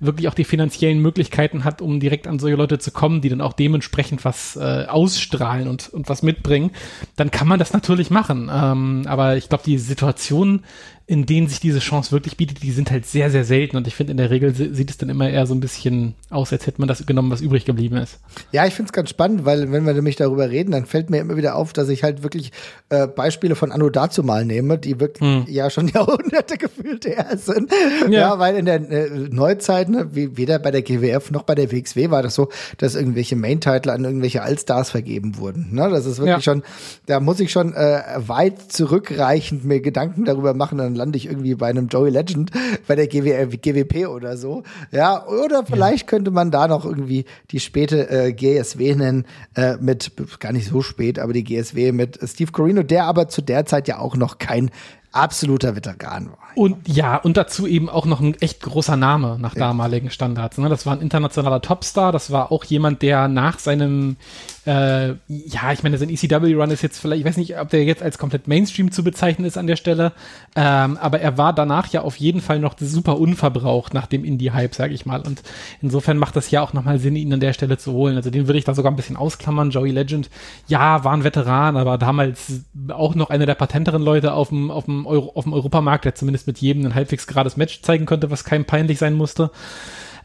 wirklich auch die finanziellen Möglichkeiten hat, um direkt an solche Leute zu kommen, die dann auch dementsprechend was äh, ausstrahlen und, und was mitbringen, dann kann man das natürlich machen. Ähm, aber ich glaube, die Situation in denen sich diese Chance wirklich bietet, die sind halt sehr, sehr selten. Und ich finde, in der Regel sieht es dann immer eher so ein bisschen aus, als hätte man das genommen, was übrig geblieben ist. Ja, ich finde es ganz spannend, weil wenn wir nämlich darüber reden, dann fällt mir immer wieder auf, dass ich halt wirklich äh, Beispiele von Anno dazu mal nehme, die wirklich hm. ja schon Jahrhunderte gefühlt her sind. Ja, ja weil in der äh, Neuzeit, ne, wie, weder bei der GWF noch bei der WXW war das so, dass irgendwelche Main-Title an irgendwelche Allstars vergeben wurden. Ne? Das ist wirklich ja. schon, da muss ich schon äh, weit zurückreichend mir Gedanken darüber machen, dann lande ich irgendwie bei einem Joey Legend bei der GW, GWP oder so. Ja, oder vielleicht ja. könnte man da noch irgendwie die späte äh, GSW nennen, äh, mit, gar nicht so spät, aber die GSW mit Steve Corino, der aber zu der Zeit ja auch noch kein absoluter Veteran war. Und ja, und dazu eben auch noch ein echt großer Name nach ja. damaligen Standards. Ne? Das war ein internationaler Topstar, das war auch jemand, der nach seinem äh, ja, ich meine, sein ECW-Run ist jetzt vielleicht, ich weiß nicht, ob der jetzt als komplett Mainstream zu bezeichnen ist an der Stelle, ähm, aber er war danach ja auf jeden Fall noch super unverbraucht nach dem Indie-Hype, sag ich mal. Und insofern macht das ja auch nochmal Sinn, ihn an der Stelle zu holen. Also den würde ich da sogar ein bisschen ausklammern. Joey Legend, ja, war ein Veteran, aber damals auch noch einer der patenteren Leute auf dem, auf dem, Euro, auf dem Europamarkt, der zumindest mit jedem ein halbwegs gerades Match zeigen konnte, was keinem peinlich sein musste.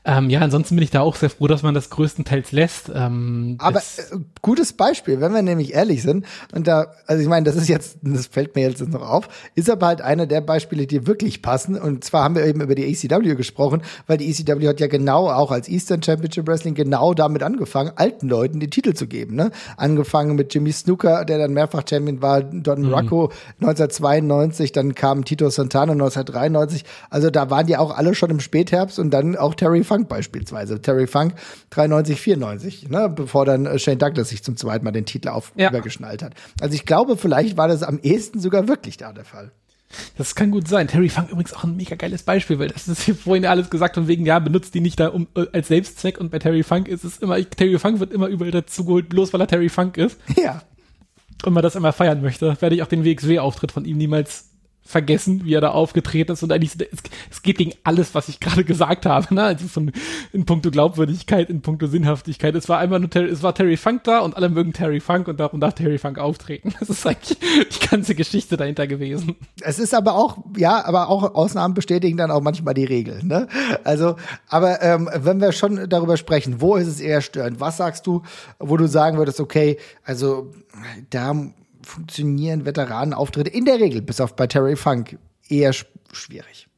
Ähm, ja, ansonsten bin ich da auch sehr froh, dass man das größtenteils lässt. Ähm, Aber äh, gutes Beispiel, wenn wir nämlich ehrlich sind. Und da, also ich meine, das ist jetzt, das fällt mir jetzt noch auf, ist aber halt einer der Beispiele, die wirklich passen. Und zwar haben wir eben über die ECW gesprochen, weil die ECW hat ja genau auch als Eastern Championship Wrestling genau damit angefangen, alten Leuten die Titel zu geben. Ne? Angefangen mit Jimmy Snooker, der dann mehrfach Champion war, Don mhm. Rocco 1992, dann kam Tito Santana 1993. Also da waren die auch alle schon im Spätherbst und dann auch Terry Funk Funk beispielsweise. Terry Funk 93, 94, ne, bevor dann äh, Shane Douglas sich zum zweiten Mal den Titel auf ja. übergeschnallt hat. Also ich glaube, vielleicht war das am ehesten sogar wirklich da der Fall. Das kann gut sein. Terry Funk übrigens auch ein mega geiles Beispiel, weil das ist hier vorhin alles gesagt von wegen, ja, benutzt die nicht da um, äh, als Selbstzweck und bei Terry Funk ist es immer, Terry Funk wird immer überall dazu geholt, bloß weil er Terry Funk ist. Ja. Und man das immer feiern möchte, werde ich auch den WXW-Auftritt von ihm niemals vergessen, wie er da aufgetreten ist und eigentlich es, es geht gegen alles, was ich gerade gesagt habe, ne? Also von in puncto Glaubwürdigkeit, in puncto Sinnhaftigkeit. Es war einfach nur Terry, es war Terry Funk da und alle mögen Terry Funk und darum darf Terry Funk auftreten. Das ist eigentlich die ganze Geschichte dahinter gewesen. Es ist aber auch, ja, aber auch Ausnahmen bestätigen dann auch manchmal die Regeln, ne? Also, aber ähm, wenn wir schon darüber sprechen, wo ist es eher störend? Was sagst du, wo du sagen würdest, okay, also da funktionieren Veteranenauftritte in der Regel, bis auf bei Terry Funk, eher schwierig.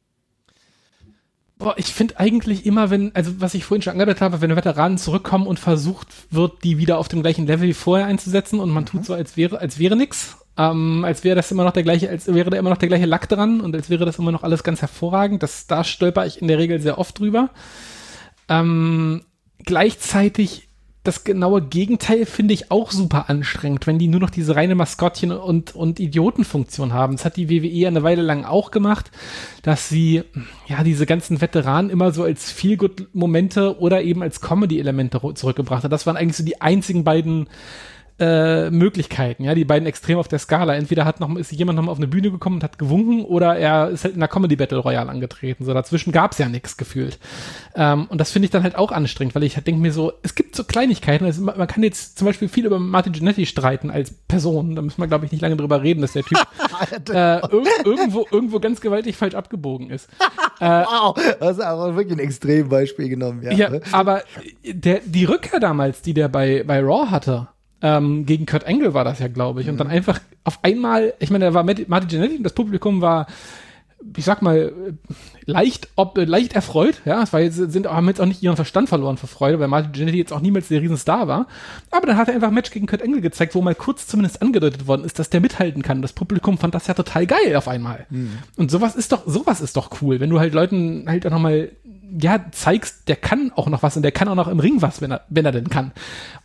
Boah, ich finde eigentlich immer, wenn, also was ich vorhin schon angedeutet habe, wenn Veteranen zurückkommen und versucht wird, die wieder auf dem gleichen Level wie vorher einzusetzen und man mhm. tut so, als wäre, als wäre nix, ähm, als wäre das immer noch der gleiche, als wäre da immer noch der gleiche Lack dran und als wäre das immer noch alles ganz hervorragend. Das, da stolper ich in der Regel sehr oft drüber. Ähm, gleichzeitig das genaue Gegenteil finde ich auch super anstrengend, wenn die nur noch diese reine Maskottchen- und, und Idiotenfunktion haben. Das hat die WWE eine Weile lang auch gemacht, dass sie ja diese ganzen Veteranen immer so als Feel-Good-Momente oder eben als Comedy-Elemente zurückgebracht hat. Das waren eigentlich so die einzigen beiden äh, Möglichkeiten, ja, die beiden extrem auf der Skala. Entweder hat noch, ist jemand noch mal auf eine Bühne gekommen und hat gewunken oder er ist halt in einer Comedy Battle Royale angetreten. So dazwischen gab's ja nichts gefühlt. Ähm, und das finde ich dann halt auch anstrengend, weil ich halt denke mir so, es gibt so Kleinigkeiten. Also man, man, kann jetzt zum Beispiel viel über Martin Genetti streiten als Person. Da müssen wir, glaube ich, nicht lange drüber reden, dass der Typ äh, ir irgendwo, irgendwo ganz gewaltig falsch abgebogen ist. Äh, wow, das ist aber wirklich ein Extrembeispiel genommen, ja. Ja, aber der, die Rückkehr damals, die der bei, bei Raw hatte, ähm, gegen Kurt Engel war das ja, glaube ich. Und dann mhm. einfach auf einmal, ich meine, da war Martin Genetti und das Publikum war, ich sag mal, leicht, ob, leicht erfreut, ja, weil sie sind, haben jetzt auch nicht ihren Verstand verloren vor Freude, weil Martin Genetti jetzt auch niemals der Riesenstar war. Aber dann hat er einfach ein Match gegen Kurt Engel gezeigt, wo mal kurz zumindest angedeutet worden ist, dass der mithalten kann. Das Publikum fand das ja total geil auf einmal. Mhm. Und sowas ist doch, sowas ist doch cool, wenn du halt Leuten halt auch nochmal ja, zeigst, der kann auch noch was und der kann auch noch im Ring was, wenn er, wenn er denn kann.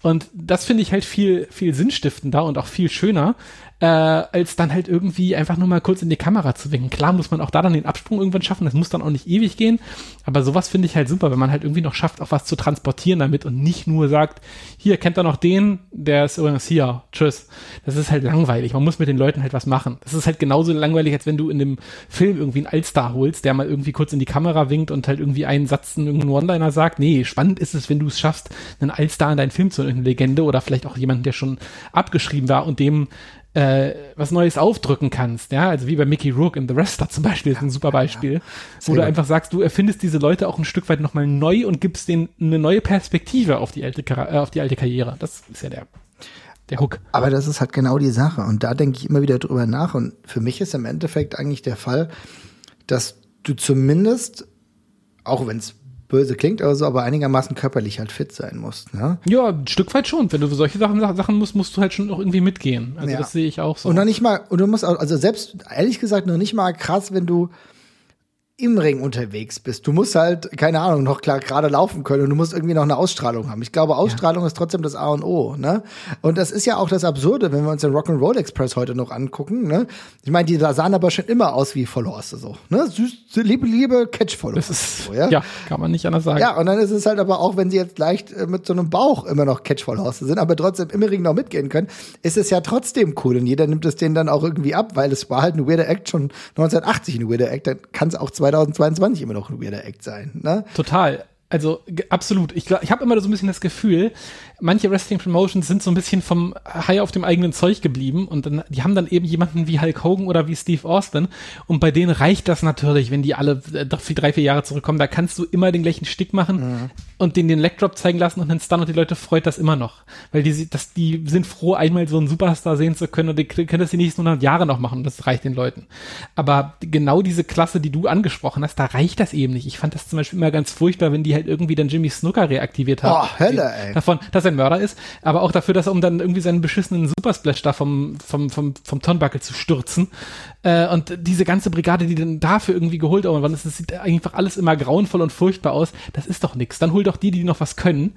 Und das finde ich halt viel, viel sinnstiftender und auch viel schöner, äh, als dann halt irgendwie einfach nur mal kurz in die Kamera zu winken. Klar muss man auch da dann den Absprung irgendwann schaffen, das muss dann auch nicht ewig gehen, aber sowas finde ich halt super, wenn man halt irgendwie noch schafft, auch was zu transportieren damit und nicht nur sagt, hier, kennt ihr noch den, der ist übrigens hier, tschüss. Das ist halt langweilig, man muss mit den Leuten halt was machen. Das ist halt genauso langweilig, als wenn du in dem Film irgendwie einen Allstar holst, der mal irgendwie kurz in die Kamera winkt und halt irgendwie einen Satz, einen One-Liner sagt. Nee, spannend ist es, wenn du es schaffst, einen Allstar in deinen Film zu irgendeine Legende oder vielleicht auch jemanden, der schon abgeschrieben war und dem äh, was Neues aufdrücken kannst, ja, also wie bei Mickey Rourke in The Wrestler zum Beispiel, ist ein super Beispiel, wo du einfach sagst, du erfindest diese Leute auch ein Stück weit nochmal neu und gibst denen eine neue Perspektive auf die alte, äh, auf die alte Karriere. Das ist ja der, der Hook. Aber das ist halt genau die Sache und da denke ich immer wieder drüber nach und für mich ist im Endeffekt eigentlich der Fall, dass du zumindest, auch wenn es böse klingt, aber so, aber einigermaßen körperlich halt fit sein musst. Ne? Ja, ein Stück weit schon. Wenn du für solche Sachen, Sachen musst, musst du halt schon noch irgendwie mitgehen. Also ja. das sehe ich auch so. Und noch nicht mal, und du musst auch, also selbst, ehrlich gesagt, noch nicht mal krass, wenn du im Ring unterwegs bist. Du musst halt, keine Ahnung, noch klar gerade laufen können und du musst irgendwie noch eine Ausstrahlung haben. Ich glaube, Ausstrahlung ja. ist trotzdem das A und O, ne? Und das ist ja auch das Absurde, wenn wir uns den Rock'n'Roll Express heute noch angucken, ne? Ich meine, die sahen aber schon immer aus wie Vollhorste so, ne? Süß, liebe, liebe catch Das ist, so, ja? ja, kann man nicht anders sagen. Ja, und dann ist es halt aber auch, wenn sie jetzt leicht äh, mit so einem Bauch immer noch catch Vollhorste sind, aber trotzdem im Ring noch mitgehen können, ist es ja trotzdem cool und jeder nimmt es denen dann auch irgendwie ab, weil es war halt ein weirder Act schon 1980 ein weirder Act, dann kann es auch 2022 immer noch ein weirder Act sein. Ne? Total. Also absolut. Ich, ich habe immer so ein bisschen das Gefühl, manche Wrestling Promotions sind so ein bisschen vom High auf dem eigenen Zeug geblieben und dann, die haben dann eben jemanden wie Hulk Hogan oder wie Steve Austin und bei denen reicht das natürlich, wenn die alle äh, drei, vier Jahre zurückkommen, da kannst du immer den gleichen Stick machen mhm. und den den Leg Drop zeigen lassen und den Stun und die Leute freut das immer noch, weil die, das, die sind froh, einmal so einen Superstar sehen zu können und die können das die nächsten 100 Jahre noch machen und das reicht den Leuten. Aber genau diese Klasse, die du angesprochen hast, da reicht das eben nicht. Ich fand das zum Beispiel immer ganz furchtbar, wenn die halt irgendwie dann Jimmy Snooker reaktiviert haben. Oh, Hölle, ey. Davon, dass er ein Mörder ist, aber auch dafür, dass er um dann irgendwie seinen beschissenen Supersplash da vom, vom, vom, vom Turnbuckle zu stürzen. Äh, und diese ganze Brigade, die dann dafür irgendwie geholt worden das sieht einfach alles immer grauenvoll und furchtbar aus. Das ist doch nix. Dann hol doch die, die noch was können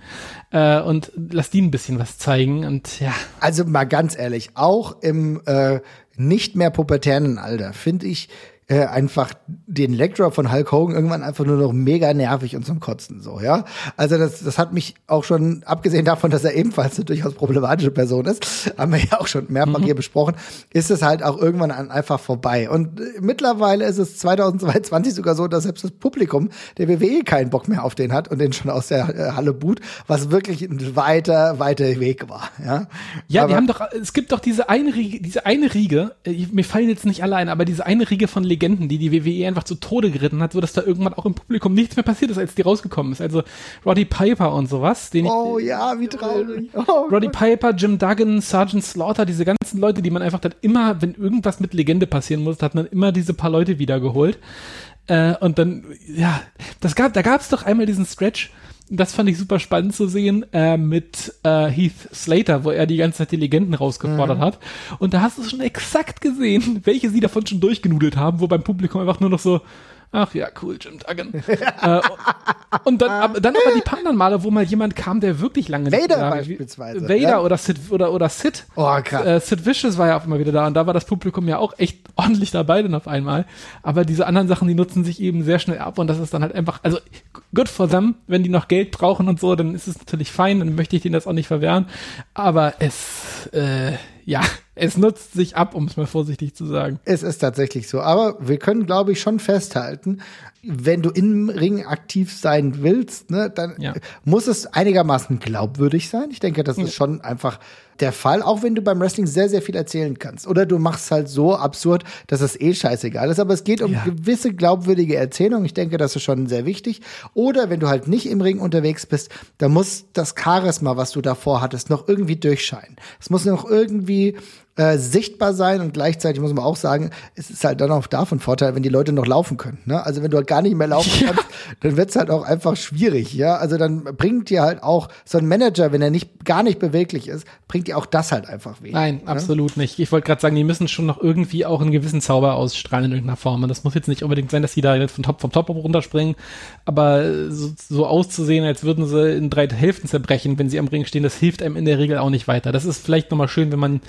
äh, und lass die ein bisschen was zeigen und ja. Also mal ganz ehrlich, auch im äh, nicht mehr pubertären Alter finde ich äh, einfach den Lecturer von Hulk Hogan irgendwann einfach nur noch mega nervig und zum Kotzen so, ja. Also das, das hat mich auch schon, abgesehen davon, dass er ebenfalls eine durchaus problematische Person ist, haben wir ja auch schon mehrfach mhm. hier besprochen, ist es halt auch irgendwann einfach vorbei. Und äh, mittlerweile ist es 2022 sogar so, dass selbst das Publikum der WWE keinen Bock mehr auf den hat und den schon aus der äh, Halle boot, was wirklich ein weiter, weiter Weg war, ja. Ja, aber, die haben doch, es gibt doch diese eine Riege, diese eine Riege, äh, mir fallen jetzt nicht alle ein, aber diese eine Riege von Legenden, die die WWE einfach zu Tode geritten hat, so dass da irgendwann auch im Publikum nichts mehr passiert ist, als die rausgekommen ist. Also Roddy Piper und sowas. Den oh ich, ja, wie traurig. Oh, Roddy Piper, Jim Duggan, Sergeant Slaughter, diese ganzen Leute, die man einfach dann immer, wenn irgendwas mit Legende passieren muss, hat man immer diese paar Leute wiedergeholt. Äh, und dann, ja, das gab, da gab es doch einmal diesen Stretch, das fand ich super spannend zu sehen äh, mit äh, Heath Slater, wo er die ganze Zeit die Legenden rausgefordert mhm. hat. Und da hast du schon exakt gesehen, welche sie davon schon durchgenudelt haben, wo beim Publikum einfach nur noch so, Ach ja, cool, Jim Duggan. äh, und dann, ab, dann aber die paar anderen Male, wo mal jemand kam, der wirklich lange Vader nicht da war. beispielsweise, Vader ja. oder Sid oder oder Sid. Oh, krass. Äh, Sid Vicious war ja auch immer wieder da und da war das Publikum ja auch echt ordentlich dabei dann auf einmal. Aber diese anderen Sachen, die nutzen sich eben sehr schnell ab und das ist dann halt einfach, also good for them, wenn die noch Geld brauchen und so, dann ist es natürlich fein, dann möchte ich denen das auch nicht verwehren. Aber es, äh, ja, es nutzt sich ab, um es mal vorsichtig zu sagen. Es ist tatsächlich so. Aber wir können, glaube ich, schon festhalten, wenn du im Ring aktiv sein willst, ne, dann Ja. muss es einigermaßen glaubwürdig sein. Ich denke, das ist schon einfach der Fall, auch wenn du beim Wrestling sehr, sehr viel erzählen kannst. Oder du machst halt so absurd, dass es eh scheißegal ist. Aber es geht um Ja. gewisse glaubwürdige Erzählung. Ich denke, das ist schon sehr wichtig. Oder wenn du halt nicht im Ring unterwegs bist, dann muss das Charisma, was du davor hattest, noch irgendwie durchscheinen. Es muss noch irgendwie äh, sichtbar sein und gleichzeitig muss man auch sagen, es ist halt dann auch davon Vorteil, wenn die Leute noch laufen können. Ne? Also wenn du halt gar nicht mehr laufen Ja. kannst, dann wird's halt auch einfach schwierig. Ja, also dann bringt dir halt auch so ein Manager, wenn er nicht gar nicht beweglich ist, bringt dir auch das halt einfach weh. Nein, absolut nicht. Ich wollte gerade sagen, die müssen schon noch irgendwie auch einen gewissen Zauber ausstrahlen in irgendeiner Form. Und das muss jetzt nicht unbedingt sein, dass die da jetzt von Top vom Top runterspringen, aber so, so auszusehen, als würden sie in drei Hälften zerbrechen, wenn sie am Ring stehen, das hilft einem in der Regel auch nicht weiter. Das ist vielleicht nochmal schön, wenn man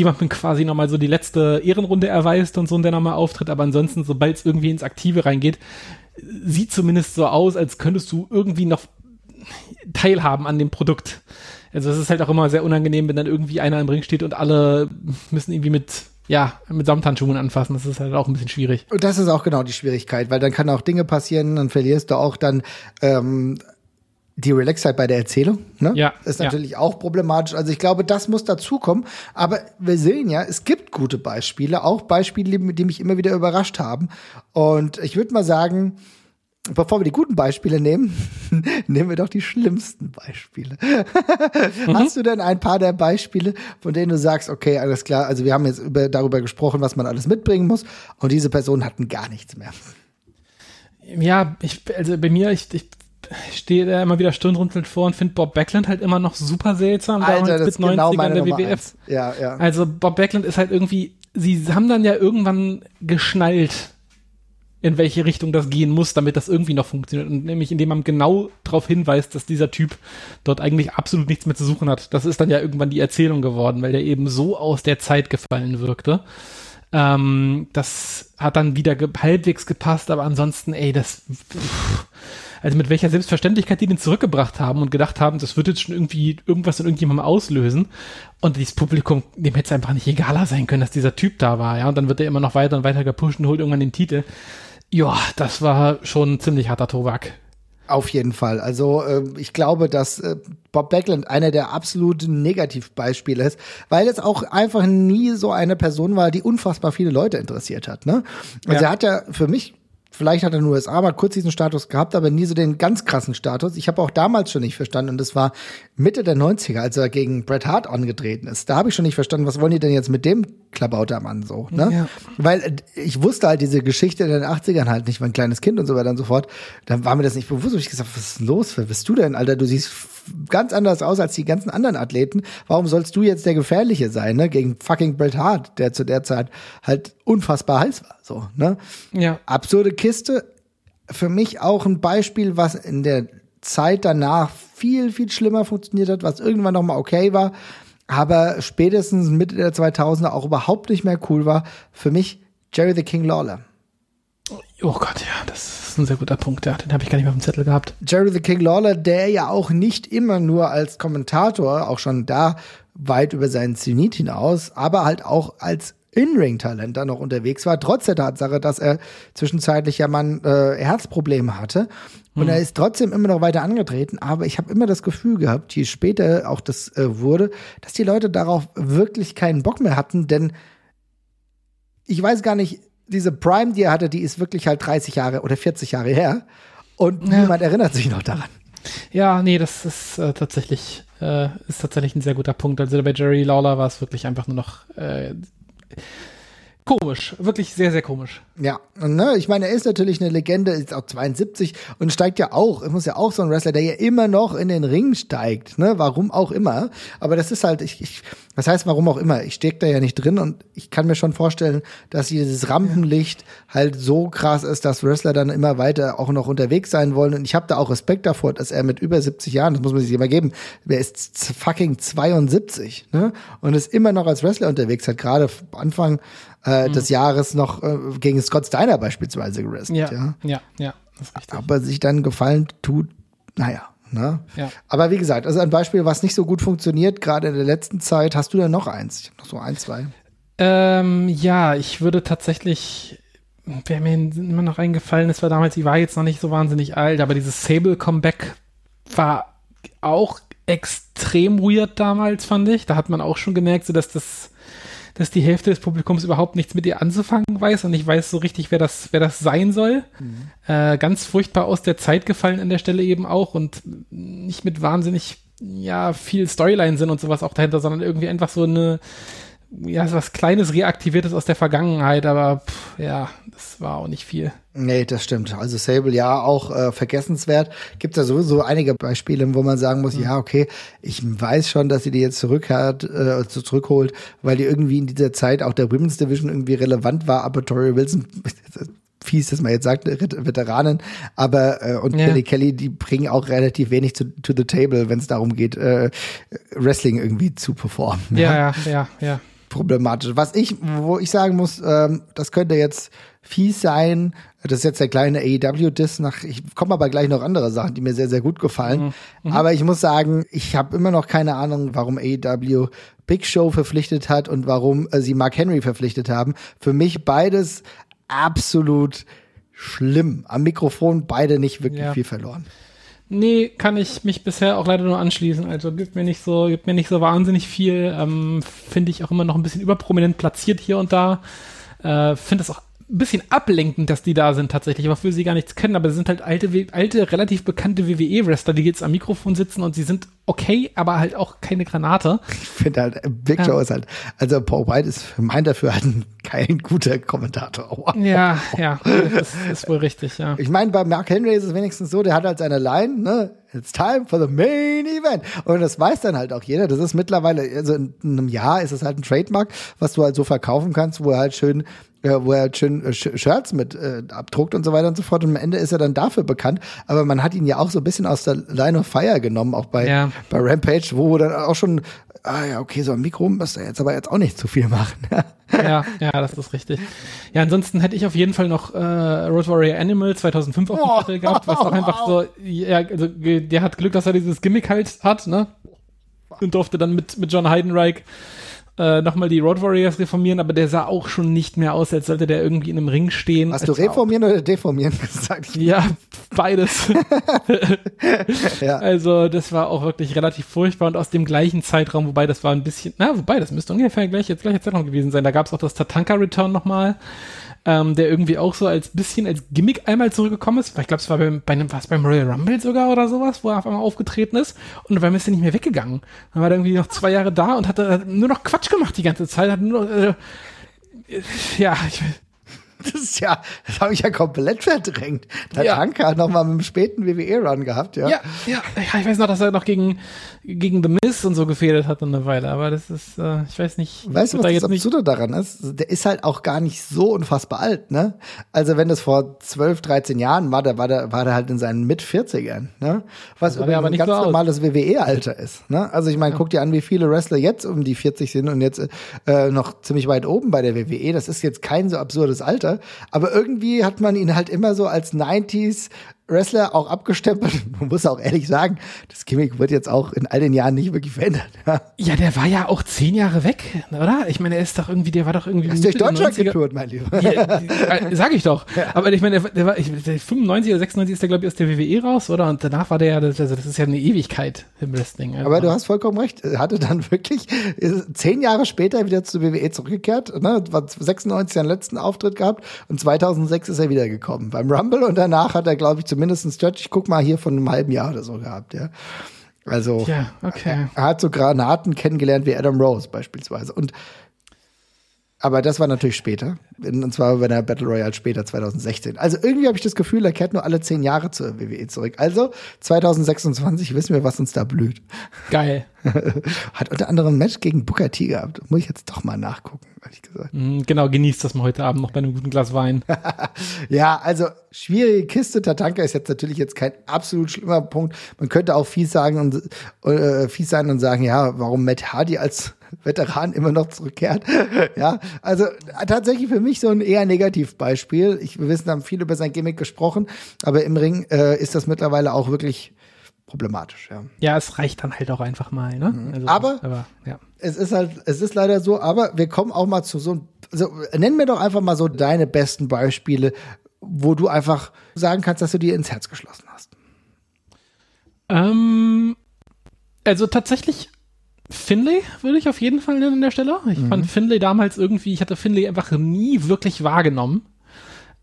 jemandem quasi nochmal so die letzte Ehrenrunde erweist und so und der nochmal auftritt, aber ansonsten, sobald es irgendwie ins Aktive reingeht, sieht zumindest so aus, als könntest du irgendwie noch teilhaben an dem Produkt. Also es ist halt auch immer sehr unangenehm, wenn dann irgendwie einer im Ring steht und alle müssen irgendwie mit, ja, mit Samthandschuhen anfassen. Das ist halt auch ein bisschen schwierig. Und das ist auch genau die Schwierigkeit, weil dann kann auch Dinge passieren, dann verlierst du auch dann ähm, die Relaxheit bei der Erzählung. Ne? Ja, Ist ja. natürlich auch problematisch. Also ich glaube, das muss dazukommen. Aber wir sehen ja, es gibt gute Beispiele, auch Beispiele, die mich immer wieder überrascht haben. Und ich würde mal sagen, bevor wir die guten Beispiele nehmen, nehmen wir doch die schlimmsten Beispiele. Hast du denn ein paar der Beispiele, von denen du sagst, okay, alles klar, also wir haben jetzt über, darüber gesprochen, was man alles mitbringen muss und diese Personen hatten gar nichts mehr. Ja, ich, also bei mir, ich, ich stehe da immer wieder stirnrunzelnd vor und finde Bob Backlund halt immer noch super seltsam. Alter, das ist genau meine der Nummer WWF. eins. Ja, ja. Also Bob Backlund ist halt irgendwie, sie haben dann ja irgendwann geschnallt, in welche Richtung das gehen muss, damit das irgendwie noch funktioniert. Und nämlich indem man genau darauf hinweist, dass dieser Typ dort eigentlich absolut nichts mehr zu suchen hat. Das ist dann ja irgendwann die Erzählung geworden, weil der eben so aus der Zeit gefallen wirkte. Ähm, das hat dann wieder ge halbwegs gepasst, aber ansonsten, ey, das. Pff, also mit welcher Selbstverständlichkeit die den zurückgebracht haben und gedacht haben, das wird jetzt schon irgendwie irgendwas in irgendjemandem auslösen. Und dieses Publikum, dem hätte es einfach nicht egaler sein können, dass dieser Typ da war, ja. Und dann wird er immer noch weiter und weiter gepusht und holt irgendwann den Titel. Ja, das war schon ein ziemlich harter Tobak. Auf jeden Fall. Also äh, ich glaube, dass äh, Bob Backlund einer der absoluten Negativbeispiele ist, weil es auch einfach nie so eine Person war, die unfassbar viele Leute interessiert hat. Ne? Also Ja. er hat ja für mich Vielleicht hat er in den USA mal kurz diesen Status gehabt, aber nie so den ganz krassen Status. Ich habe auch damals schon nicht verstanden, und das war Mitte der 90er, als er gegen Bret Hart angetreten ist. Da habe ich schon nicht verstanden, was wollen die denn jetzt mit dem Klabautermann so, ne? Ja. Weil äh, ich wusste halt diese Geschichte in den 80ern halt nicht, war ein kleines Kind und so weiter und so fort. Dann war mir das nicht bewusst. Und ich gesagt, was ist los? Wer bist du denn, Alter? Du siehst ganz anders aus als die ganzen anderen Athleten. Warum sollst du jetzt der Gefährliche sein, ne? Gegen fucking Bret Hart, der zu der Zeit halt unfassbar heiß war, so, ne? Ja. Absurde Kiste. Für mich auch ein Beispiel, was in der Zeit danach viel, viel schlimmer funktioniert hat, was irgendwann noch mal okay war, aber spätestens Mitte der 2000er auch überhaupt nicht mehr cool war. Für mich Jerry the King Lawler. Oh Gott, ja, das ist ein sehr guter Punkt. Ja, den habe ich gar nicht mehr auf dem Zettel gehabt. Jerry the King Lawler, der ja auch nicht immer nur als Kommentator, auch schon da weit über seinen Zenit hinaus, aber halt auch als In-Ring-Talent da noch unterwegs war, trotz der Tatsache, dass er zwischenzeitlich ja mal ein äh, Herzproblem hatte. Und er ist trotzdem immer noch weiter angetreten, aber ich habe immer das Gefühl gehabt, je später auch das äh, wurde, dass die Leute darauf wirklich keinen Bock mehr hatten, denn ich weiß gar nicht, diese Prime, die er hatte, die ist wirklich halt 30 Jahre oder 40 Jahre her. Und Ja. niemand erinnert sich noch daran. Ja, nee, das ist äh, tatsächlich äh, ist tatsächlich ein sehr guter Punkt. Also bei Jerry Lawler war es wirklich einfach nur noch äh, komisch, wirklich sehr sehr komisch. Ja, ne, ich meine, er ist natürlich eine Legende, ist auch 72 und steigt ja auch, er muss ja auch so ein Wrestler, der ja immer noch in den Ring steigt, ne, warum auch immer. Aber das ist halt, ich, ich was heißt warum auch immer, ich steck da ja nicht drin und ich kann mir schon vorstellen, dass dieses Rampenlicht halt so krass ist, dass Wrestler dann immer weiter auch noch unterwegs sein wollen und ich habe da auch Respekt davor, dass er mit über 70 Jahren, das muss man sich immer geben, wer ist fucking 72, ne, und ist immer noch als Wrestler unterwegs, hat gerade Anfang äh, mhm. des Jahres noch äh, gegen Scott Steiner beispielsweise gewrestelt. Ja, ja, ja, ja das ist richtig. Aber sich dann gefallen tut, naja. Ne? Ja. Aber wie gesagt, also ein Beispiel, was nicht so gut funktioniert, gerade in der letzten Zeit. Hast du da noch eins? Ich habe noch so ein, zwei. Ähm, ja, ich würde tatsächlich, wäre mir immer noch eingefallen, es war damals, die war jetzt noch nicht so wahnsinnig alt, aber dieses Sable-Comeback war auch extrem weird damals, fand ich. Da hat man auch schon gemerkt, so dass das dass die Hälfte des Publikums überhaupt nichts mit ihr anzufangen weiß und ich weiß so richtig, wer das, wer das sein soll. Mhm. Äh, ganz furchtbar aus der Zeit gefallen an der Stelle eben auch und nicht mit wahnsinnig, ja, viel Storyline-Sinn und sowas auch dahinter, sondern irgendwie einfach so eine, ja, so was Kleines reaktiviertes aus der Vergangenheit, aber pff, ja, das war auch nicht viel. Nee, das stimmt. Also Sable ja auch äh, vergessenswert. Gibt ja sowieso einige Beispiele, wo man sagen muss, mhm. ja, okay, ich weiß schon, dass sie die jetzt zurückhat, äh, zurückholt, weil die irgendwie in dieser Zeit auch der Women's Division irgendwie relevant war, aber Tori Wilson fies, dass man jetzt sagt, Veteranen, aber äh, und ja. Kelly Kelly, die bringen auch relativ wenig zu, to the table, wenn es darum geht, äh, Wrestling irgendwie zu performen. Ja, ja, ja, ja problematisch. Was ich, wo ich sagen muss, ähm, das könnte jetzt fies sein. Das ist jetzt der kleine AEW-Diss nach, ich komme aber gleich noch andere Sachen, die mir sehr, sehr gut gefallen. Mhm. mhm. Aber ich muss sagen, ich habe immer noch keine Ahnung, warum AEW Big Show verpflichtet hat und warum äh, sie Mark Henry verpflichtet haben. Für mich beides absolut schlimm. Am Mikrofon beide nicht wirklich ja. viel verloren. Nee, kann ich mich bisher auch leider nur anschließen. Also gibt mir nicht so, gibt mir nicht so wahnsinnig viel. Ähm, Finde ich auch immer noch ein bisschen überprominent platziert hier und da. Äh, Finde es auch bisschen ablenkend, dass die da sind tatsächlich, wofür sie gar nichts können, aber sie sind halt alte, alte relativ bekannte WWE-Wrestler, die jetzt am Mikrofon sitzen und sie sind okay, aber halt auch keine Granate. Ich finde halt, Big Show ja. ist halt, also Paul White ist für mein Dafür halt kein guter Kommentator. Wow. Ja, ja, das ist, ist wohl richtig, ja. Ich meine, bei Mark Henry ist es wenigstens so, der hat halt seine Line, ne, It's time for the main event. Und das weiß dann halt auch jeder. Das ist mittlerweile, also in einem Jahr ist es halt ein Trademark, was du halt so verkaufen kannst, wo er halt schön äh, wo er schön äh, Shirts mit äh, abdruckt und so weiter und so fort. Und am Ende ist er dann dafür bekannt. Aber man hat ihn ja auch so ein bisschen aus der Line of Fire genommen, auch bei, ja. bei Rampage, wo dann auch schon, ah ja, okay, so ein Mikro müsste er jetzt aber jetzt auch nicht zu viel machen. ja, ja, das ist richtig. Ja, ansonsten hätte ich auf jeden Fall noch äh, Road Warrior Animal 2005 auf dem Zettel oh, gehabt, was auch einfach so, ja, also der hat Glück, dass er dieses Gimmick halt hat, ne? Und durfte dann mit, mit John Heidenreich äh, nochmal die Road Warriors reformieren, aber der sah auch schon nicht mehr aus, als sollte der irgendwie in einem Ring stehen. Hast du reformieren oder deformieren gesagt? Ja, beides. ja. Also das war auch wirklich relativ furchtbar und aus dem gleichen Zeitraum, wobei das war ein bisschen, na, wobei, das müsste ungefähr gleich, jetzt gleiche Zeitraum gewesen sein. Da gab es auch das Tatanka Return nochmal ähm, der irgendwie auch so als bisschen als Gimmick einmal zurückgekommen ist. Ich glaube, es war beim, bei einem, was beim Royal Rumble sogar oder sowas, wo er auf einmal aufgetreten ist. Und dann ist er nicht mehr weggegangen. Dann war er irgendwie noch zwei Jahre da und hat, hat nur noch Quatsch gemacht die ganze Zeit. Hat nur noch, äh, ja, ich, Das ist ja, das habe ich ja komplett verdrängt. Der ja. Tanker hat noch mal mit einem späten WWE-Run gehabt, ja. Ja, ja. Ich weiß noch, dass er noch gegen, gegen The Miz und so gefädelt hat eine Weile, aber das ist, äh, ich weiß nicht. Weißt du, was da das Absurde daran ist? Der ist halt auch gar nicht so unfassbar alt, ne? Also wenn das vor 12, 13 Jahren war, da war der, war der halt in seinen Mit-40ern, ne? Was übrigens aber ein ganz so normales WWE-Alter ist, ne? Also ich meine, ja. guck dir an, wie viele Wrestler jetzt um die 40 sind und jetzt äh, noch ziemlich weit oben bei der WWE. Das ist jetzt kein so absurdes Alter. Aber irgendwie hat man ihn halt immer so als 90s Wrestler auch abgestempelt. Man muss auch ehrlich sagen, das Gimmick wird jetzt auch in all den Jahren nicht wirklich verändert. Ja, ja der war ja auch zehn Jahre weg, oder? Ich meine, er ist doch irgendwie, der war doch irgendwie. Er ist durch Deutschland getourt, mein Lieber. Ja, äh, sag ich doch. Ja. Aber ich meine, der, der war, ich, der 95 oder 96 ist der, glaube ich, aus der WWE raus, oder? Und danach war der ja, also das ist ja eine Ewigkeit im Wrestling. Also. Aber du hast vollkommen recht. Er hatte dann wirklich zehn Jahre später wieder zur WWE zurückgekehrt, ne? War 96 seinen letzten Auftritt gehabt und 2006 ist er wiedergekommen beim Rumble und danach hat er, glaube ich, zum mindestens Stretch, ich guck mal hier von einem halben Jahr oder so gehabt, ja. Also ja, okay. er, er hat so Granaten kennengelernt wie Adam Rose beispielsweise. Und Aber das war natürlich später. Und zwar bei der Battle Royale später, 2016. Also irgendwie habe ich das Gefühl, er kehrt nur alle zehn Jahre zur WWE zurück. Also 2026 wissen wir, was uns da blüht. Geil. Hat unter anderem ein Match gegen Booker T gehabt. Muss ich jetzt doch mal nachgucken, ehrlich gesagt. Mm, Genau, genießt das mal heute Abend noch bei einem guten Glas Wein. Ja, also schwierige Kiste. Tatanka ist jetzt natürlich jetzt kein absolut schlimmer Punkt. Man könnte auch fies sagen und äh, fies sein und sagen, ja, warum Matt Hardy als Veteran immer noch zurückkehrt. ja, also äh, tatsächlich für mich so ein eher Negativbeispiel. Ich, wir wissen, haben viel über sein Gimmick gesprochen, aber im Ring äh, ist das mittlerweile auch wirklich problematisch. Ja. Ja, es reicht dann halt auch einfach mal, ne? Also, Mhm. Aber- aber ja. Es ist halt, es ist leider so, aber wir kommen auch mal zu so, so nenn mir doch einfach mal so deine besten Beispiele, wo du einfach sagen kannst, dass du dir ins Herz geschlossen hast. Ähm, also tatsächlich Finlay würde ich auf jeden Fall nennen an der Stelle. Ich fand Finlay damals irgendwie, ich hatte Finlay einfach nie wirklich wahrgenommen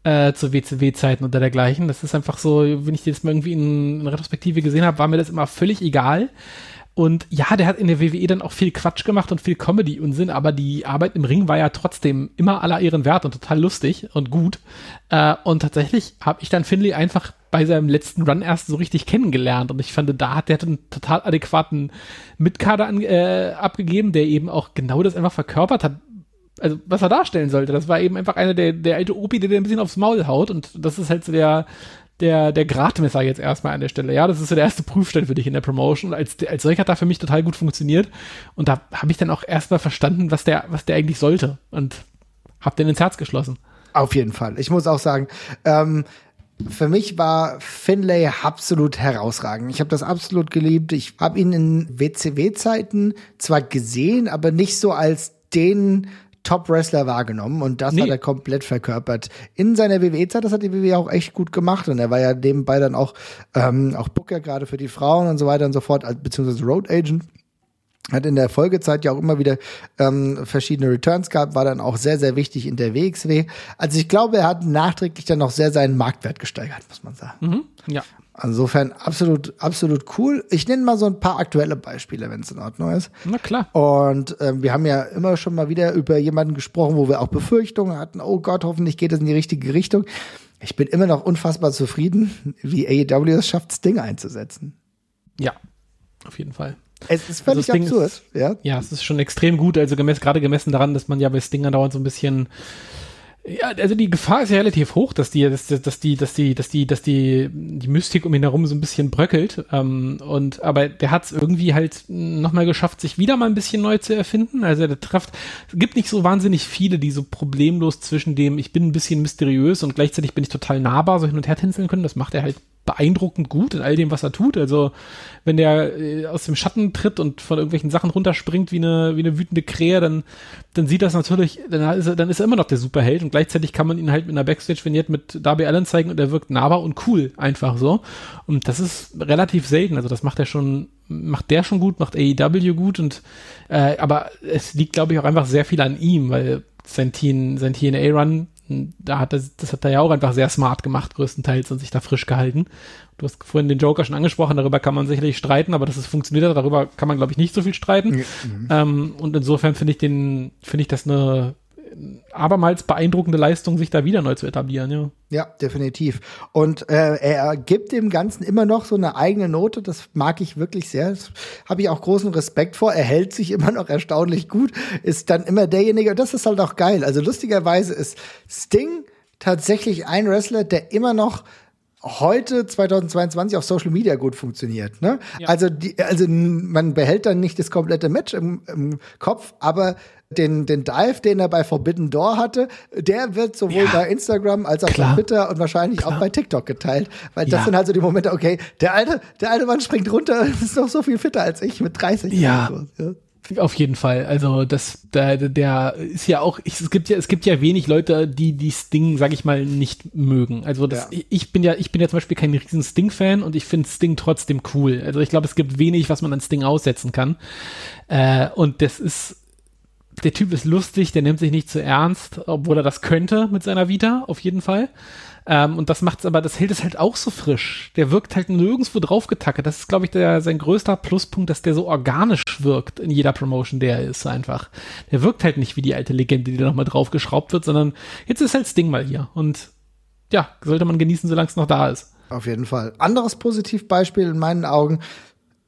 äh, zu WCW-Zeiten oder dergleichen. Das ist einfach so, wenn ich das mal irgendwie in, in Retrospektive gesehen habe, war mir das immer völlig egal. Und ja, der hat in der WWE dann auch viel Quatsch gemacht und viel Comedy und Sinn, aber die Arbeit im Ring war ja trotzdem immer aller Ehren wert und total lustig und gut. Äh, und tatsächlich habe ich dann Finlay einfach bei seinem letzten Run erst so richtig kennengelernt und ich fand, da hat der einen total adäquaten Mitkader an, äh, abgegeben, der eben auch genau das einfach verkörpert hat, also was er darstellen sollte. Das war eben einfach einer der, der alte Opi, der dir ein bisschen aufs Maul haut und das ist halt so der, der, der Gradmesser jetzt erstmal an der Stelle. Ja, das ist so der erste Prüfstand für dich in der Promotion. Als, als solcher hat er für mich total gut funktioniert und da habe ich dann auch erstmal verstanden, was der, was der eigentlich sollte und hab den ins Herz geschlossen. Auf jeden Fall. Ich muss auch sagen, ähm, für mich war Finlay absolut herausragend. Ich habe das absolut geliebt. Ich habe ihn in WCW-Zeiten zwar gesehen, aber nicht so als den Top-Wrestler wahrgenommen und das Nee. hat er komplett verkörpert. In seiner WWE-Zeit, das hat die WWE auch echt gut gemacht und er war ja nebenbei dann auch, ähm, auch Booker gerade für die Frauen und so weiter und so fort, als- beziehungsweise Road Agent hat in der Folgezeit ja auch immer wieder ähm, verschiedene Returns gehabt, war dann auch sehr, sehr wichtig in der WXW. Also ich glaube, er hat nachträglich dann noch sehr seinen Marktwert gesteigert, muss man sagen. Mhm. Ja. Insofern absolut, absolut cool. Ich nenne mal so ein paar aktuelle Beispiele, wenn es in Ordnung ist. Na klar. Und ähm, wir haben ja immer schon mal wieder über jemanden gesprochen, wo wir auch Befürchtungen hatten, oh Gott, hoffentlich geht es in die richtige Richtung. Ich bin immer noch unfassbar zufrieden, wie AEW es schafft, Sting einzusetzen. Ja. Auf jeden Fall. Es ist völlig Also das Ding absurd, ist- ja. Ja, es ist schon extrem gut, also gemessen, gerade gemessen daran, dass man ja bei Sting andauernd so ein bisschen ja, also die Gefahr ist ja relativ hoch, dass die, dass, dass die, dass die, dass die, dass die, die Mystik um ihn herum so ein bisschen bröckelt. Ähm, und aber der hat es irgendwie halt nochmal geschafft, sich wieder mal ein bisschen neu zu erfinden. Also der trifft, es gibt nicht so wahnsinnig viele, die so problemlos zwischen dem, ich bin ein bisschen mysteriös und gleichzeitig bin ich total nahbar, so hin und her tänzeln können. Das macht er halt beeindruckend gut in all dem, was er tut. Also wenn der äh, aus dem Schatten tritt und von irgendwelchen Sachen runterspringt wie eine, wie eine wütende Krähe, dann, dann sieht das natürlich, dann ist, er, dann ist er immer noch der Superheld und gleichzeitig kann man ihn halt mit einer Backstage-Vignette mit Darby Allen zeigen und er wirkt nahbar und cool, einfach so. Und das ist relativ selten. Also das macht er schon, macht der schon gut, macht AEW gut und äh, aber es liegt, glaube ich, auch einfach sehr viel an ihm, weil sein TN, sein TNA-Run, da hat er, das hat er ja auch einfach sehr smart gemacht, größtenteils, und sich da frisch gehalten. Du hast vorhin den Joker schon angesprochen, darüber kann man sicherlich streiten, aber dass es funktioniert hat, darüber kann man, glaube ich, nicht so viel streiten. Ähm, und insofern finde ich den, finde ich das eine abermals beeindruckende Leistung, sich da wieder neu zu etablieren, ja. Ja, definitiv. Und äh, er gibt dem Ganzen immer noch so eine eigene Note. Das mag ich wirklich sehr. Habe ich auch großen Respekt vor. Er hält sich immer noch erstaunlich gut. Ist dann immer derjenige. Und das ist halt auch geil. Also lustigerweise ist Sting tatsächlich ein Wrestler, der immer noch heute 2022 auf Social Media gut funktioniert. Ne? Ja. Also die, also man behält dann nicht das komplette Match im, im Kopf, aber den, den Dive, den er bei Forbidden Door hatte, der wird sowohl Ja. bei Instagram als auch Klar. bei Twitter und wahrscheinlich auch bei TikTok geteilt. Weil das Ja. sind halt so die Momente, okay, der alte, der alte Mann springt runter und ist noch so viel fitter als ich mit 30. Ja. so. Auf jeden Fall. Also das, der, der ist ja auch, ich, es gibt ja, es gibt ja wenig Leute, die die Sting, sag ich mal, nicht mögen. Also das, Ja. ich bin ja, ich bin ja zum Beispiel kein riesen Sting-Fan und ich finde Sting trotzdem cool. Also ich glaube, es gibt wenig, was man an Sting aussetzen kann. Äh, und das ist der Typ ist lustig, der nimmt sich nicht zu ernst, obwohl er das könnte mit seiner Vita, auf jeden Fall. Ähm, und das macht's aber, das hält es halt auch so frisch. Der wirkt halt nirgendwo draufgetackert. Das ist, glaube ich, der, sein größter Pluspunkt, dass der so organisch wirkt in jeder Promotion, der er ist einfach. Der wirkt halt nicht wie die alte Legende, die da nochmal draufgeschraubt wird, sondern jetzt ist halt Sting mal hier. Und ja, sollte man genießen, solange es noch da ist. Auf jeden Fall. Anderes Positivbeispiel in meinen Augen,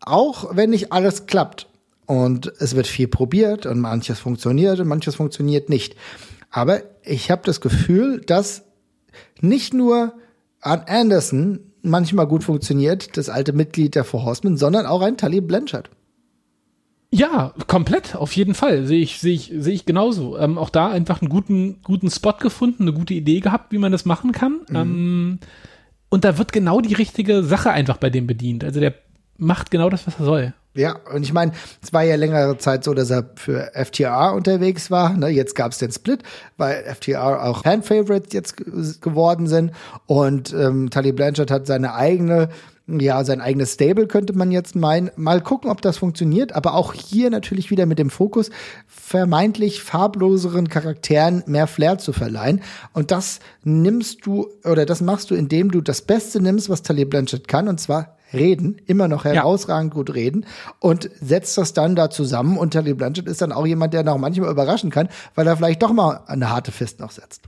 auch wenn nicht alles klappt und es wird viel probiert und manches funktioniert und manches funktioniert nicht. Aber ich habe das Gefühl, dass nicht nur an Anderson manchmal gut funktioniert, das alte Mitglied der Four Horsemen, sondern auch ein Tully Blanchard. Ja, komplett, auf jeden Fall. Sehe ich, sehe ich, sehe ich genauso. Ähm, auch da einfach einen guten, guten Spot gefunden, eine gute Idee gehabt, wie man das machen kann. Mhm. Ähm, und da wird genau die richtige Sache einfach bei dem bedient. Also der macht genau das, was er soll. Ja, und ich meine, es war ja längere Zeit so, dass er für FTR unterwegs war. Ne? Jetzt gab es den Split, weil FTR auch Fan-Favorites jetzt geworden sind. Und ähm, Tully Blanchard hat seine eigene ja, sein eigenes Stable könnte man jetzt meinen. Mal gucken, ob das funktioniert. Aber auch hier natürlich wieder mit dem Fokus, vermeintlich farbloseren Charakteren mehr Flair zu verleihen. Und das nimmst du, oder das machst du, indem du das Beste nimmst, was Tully Blanchard kann, und zwar reden, immer noch herausragend ja. gut reden und setzt das dann da zusammen und Tully Blanchett ist dann auch jemand, der noch manchmal überraschen kann, weil er vielleicht doch mal eine harte Fist noch setzt.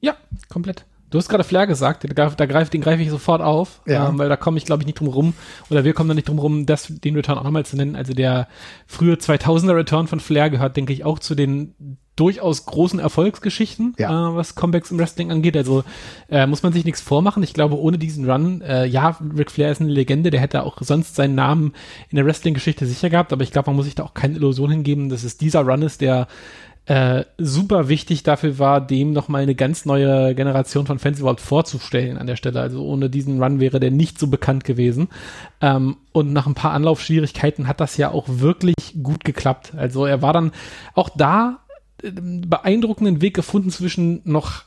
Ja, komplett. Du hast gerade Flair gesagt, da, da greift, den greife ich sofort auf, ja. ähm, weil da komme ich, glaube ich, nicht drum rum, oder wir kommen da nicht drum rum, das, den Return auch nochmal zu nennen. Also der frühe 2000er Return von Flair gehört, denke ich, auch zu den durchaus großen Erfolgsgeschichten, ja. äh, was Comebacks im Wrestling angeht. Also äh, muss man sich nichts vormachen. Ich glaube, ohne diesen Run, äh, ja, Ric Flair ist eine Legende, der hätte auch sonst seinen Namen in der Wrestling-Geschichte sicher gehabt, aber ich glaube, man muss sich da auch keine Illusion hingeben, dass es dieser Run ist, der äh, super wichtig dafür war, dem nochmal eine ganz neue Generation von Fans überhaupt vorzustellen an der Stelle. Also ohne diesen Run wäre der nicht so bekannt gewesen. Ähm, und nach ein paar Anlaufschwierigkeiten hat das ja auch wirklich gut geklappt. Also er war dann auch da beeindruckenden Weg gefunden zwischen noch